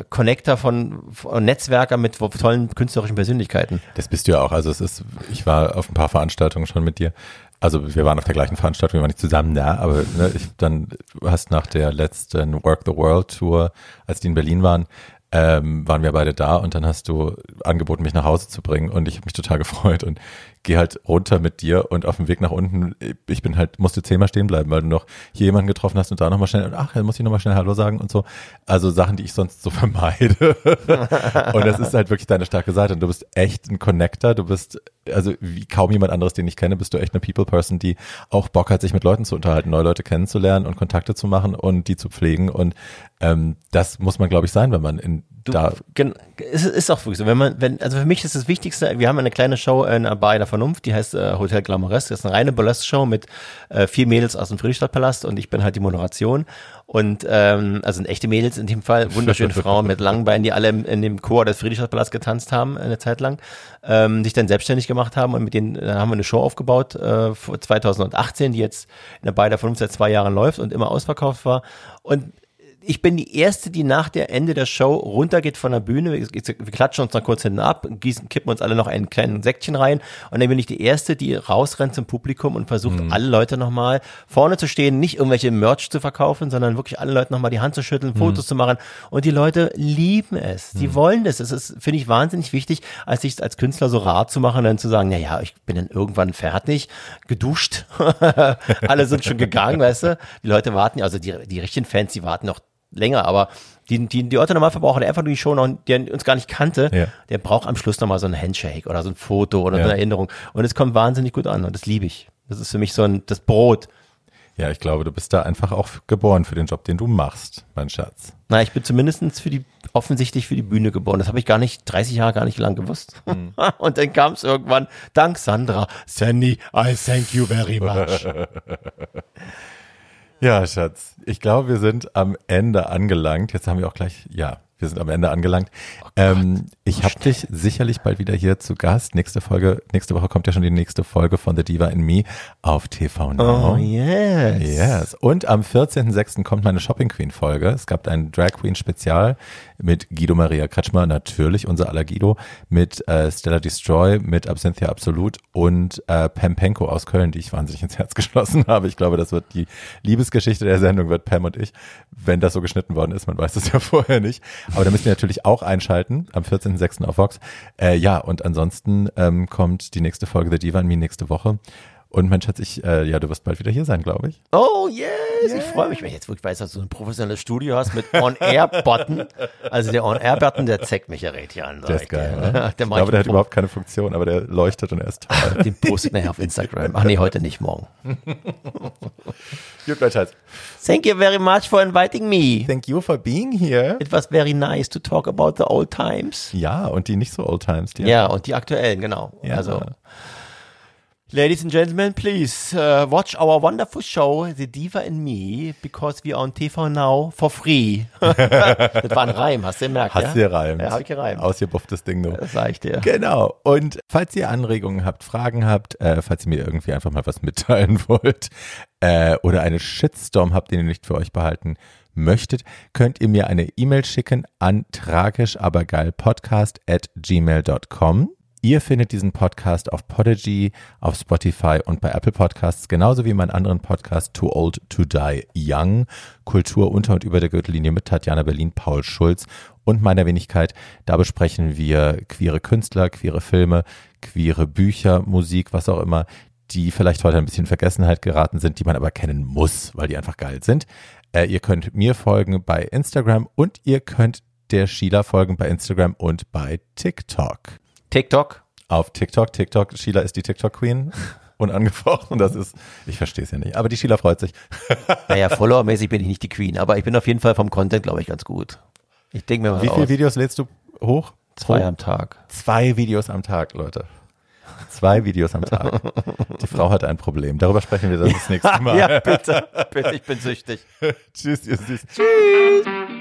Connector von, von Netzwerker mit tollen künstlerischen Persönlichkeiten. Das bist du ja auch. Also es ist, ich war auf ein paar Veranstaltungen schon mit dir. Also wir waren auf der gleichen Veranstaltung, wir waren nicht zusammen da, aber ne, ich, dann hast nach der letzten Work the World Tour, als die in Berlin waren, ähm, waren wir beide da und dann hast du angeboten, mich nach Hause zu bringen und ich habe mich total gefreut und geh halt runter mit dir und auf dem Weg nach unten, ich bin halt, musste zehnmal stehen bleiben, weil du noch hier jemanden getroffen hast und da nochmal schnell, und ach, dann muss ich nochmal schnell Hallo sagen und so. Also Sachen, die ich sonst so [LAUGHS] vermeide. und das ist halt wirklich deine starke Seite und du bist echt ein Connector, du bist, also wie kaum jemand anderes, den ich kenne, bist du echt eine People-Person, die auch Bock hat, sich mit Leuten zu unterhalten, neue Leute kennenzulernen und Kontakte zu machen und die zu pflegen und ähm, das muss man, glaube ich, sein, wenn man in Du, da es ist auch wirklich so. Wenn man, wenn, also für mich ist das Wichtigste, wir haben eine kleine Show in einer Bar in der Vernunft, die heißt äh, Hotel Glamouresk. Das ist eine reine Burlesque-Show mit äh, vier Mädels aus dem Friedrichstadtpalast und ich bin halt die Moderation. Und ähm, also sind echte Mädels in dem Fall, wunderschöne [LAUGHS] Frauen mit langen Beinen, die alle in dem Chor des Friedrichstadtpalast getanzt haben, eine Zeit lang, ähm, sich dann selbstständig gemacht haben und mit denen äh, haben wir eine Show aufgebaut äh, 2018, die jetzt in der Bar der Vernunft seit zwei Jahren läuft und immer ausverkauft war. Und ich bin die Erste, die nach der Ende der Show runtergeht von der Bühne. Wir, wir klatschen uns noch kurz hinten ab, gießen, kippen uns alle noch einen kleinen Säckchen rein. Und dann bin ich die Erste, die rausrennt zum Publikum und versucht, mhm. alle Leute nochmal vorne zu stehen, nicht irgendwelche Merch zu verkaufen, sondern wirklich alle Leute nochmal die Hand zu schütteln, mhm. Fotos zu machen. Und die Leute lieben es. Die mhm. wollen das. Das ist, finde ich, wahnsinnig wichtig, als sich als Künstler so rar zu machen, dann zu sagen, na ja, ich bin dann irgendwann fertig, geduscht. [LAUGHS] alle sind schon gegangen, weißt du? Die Leute warten, also die, die richtigen Fans, die warten noch länger, aber die, die, die Otto Normalverbraucher, der einfach nur die Show noch, der uns gar nicht kannte, ja. der braucht am Schluss nochmal so ein Handshake oder so ein Foto oder ja. eine Erinnerung. Und es kommt wahnsinnig gut an und das liebe ich. Das ist für mich so ein, das Brot. Ja, ich glaube, du bist da einfach auch geboren für den Job, den du machst, mein Schatz. Na, ich bin zumindestens für die, offensichtlich für die Bühne geboren. Das habe ich gar nicht, 30 Jahre gar nicht lang gewusst. Mhm. [LAUGHS] Und dann kam es irgendwann, dank Sandra, Sandy, I thank you very much. [LAUGHS] Ja, Schatz. Ich glaube, wir sind am Ende angelangt. Jetzt haben wir auch gleich, ja, wir sind am Ende angelangt. Oh ähm, ich habe dich sicherlich bald wieder hier zu Gast. Nächste Folge, nächste Woche kommt ja schon die nächste Folge von The Diva in Me auf TV Now. Oh yes. Yes. Und am 14.06. kommt meine Shopping Queen Folge. Es gab ein Drag Queen Spezial mit Guido Maria Kretschmer, natürlich unser aller Guido, mit äh, Stella Destroy, mit Absenthia Absolut und äh, Pam Penko aus Köln, die ich wahnsinnig ins Herz [LAUGHS] geschlossen habe. Ich glaube, das wird die Liebesgeschichte der Sendung, wird Pam und ich, wenn das so geschnitten worden ist. Man weiß das ja [LAUGHS] vorher nicht. Aber da müssen wir natürlich auch einschalten am 14.06. auf Vox. Äh, ja, und ansonsten ähm, kommt die nächste Folge The Diva Me nächste Woche. Und mein Schatz, ich, äh, ja, du wirst bald wieder hier sein, glaube ich. Oh, yes! yes. Ich freue mich, wenn ich jetzt wirklich weiß, dass du ein professionelles Studio hast mit On-Air-Button. Also der On-Air-Button, der zeigt mich ja richtig an. Der ist geil, [LAUGHS] ne? der Ich glaube, der hat überhaupt keine Funktion, aber der leuchtet und er ist toll. [LAUGHS] Den postet nachher auf Instagram. Ach nee, heute nicht, morgen. [LAUGHS] Gut, mein Schatz. Thank you very much for inviting me. Thank you for being here. It was very nice to talk about the old times. Ja, und die nicht so old times. Die ja, und die aktuellen, genau. Ja. Also Ladies and gentlemen, please uh, watch our wonderful show, The Diva and Me, because we are on TV Now for free. [LAUGHS] das war ein Reim, hast du gemerkt? Hast ja? du gereimt. Ja, hab ich gereimt. Ausgebufftes Ding nur. Das sag ich dir. Genau. Und falls ihr Anregungen habt, Fragen habt, äh, falls ihr mir irgendwie einfach mal was mitteilen [LAUGHS] wollt äh, oder eine Shitstorm habt, den ihr nicht für euch behalten möchtet, könnt ihr mir eine E-Mail schicken an tragischabergeilpodcast at gmail.com. Ihr findet diesen Podcast auf Podigy, auf Spotify und bei Apple Podcasts, genauso wie meinen anderen Podcast Too Old to Die Young, Kultur unter und über der Gürtellinie mit Tatjana Berlin, Paul Schulz und meiner Wenigkeit. Da besprechen wir queere Künstler, queere Filme, queere Bücher, Musik, was auch immer, die vielleicht heute ein bisschen in Vergessenheit geraten sind, die man aber kennen muss, weil die einfach geil sind. Äh, ihr könnt mir folgen bei Instagram und ihr könnt der Sheila folgen bei Instagram und bei TikTok. TikTok? Auf TikTok. TikTok. Sheila ist die TikTok-Queen. [LAUGHS] Unangefochten. Das ist, ich verstehe es ja nicht. Aber die Sheila freut sich. [LAUGHS] Naja, followermäßig bin ich nicht die Queen, aber ich bin auf jeden Fall vom Content, glaube ich, ganz gut. Ich denke mir mal Wie viele Videos lädst du hoch? Zwei am Tag. Zwei Videos am Tag, Leute. Zwei Videos am Tag. Die Frau hat ein Problem. Darüber sprechen wir dann das nächste [LAUGHS] Mal. ja, bitte. Bitte, ich bin süchtig. Tschüss, ihr Süß. Tschüss.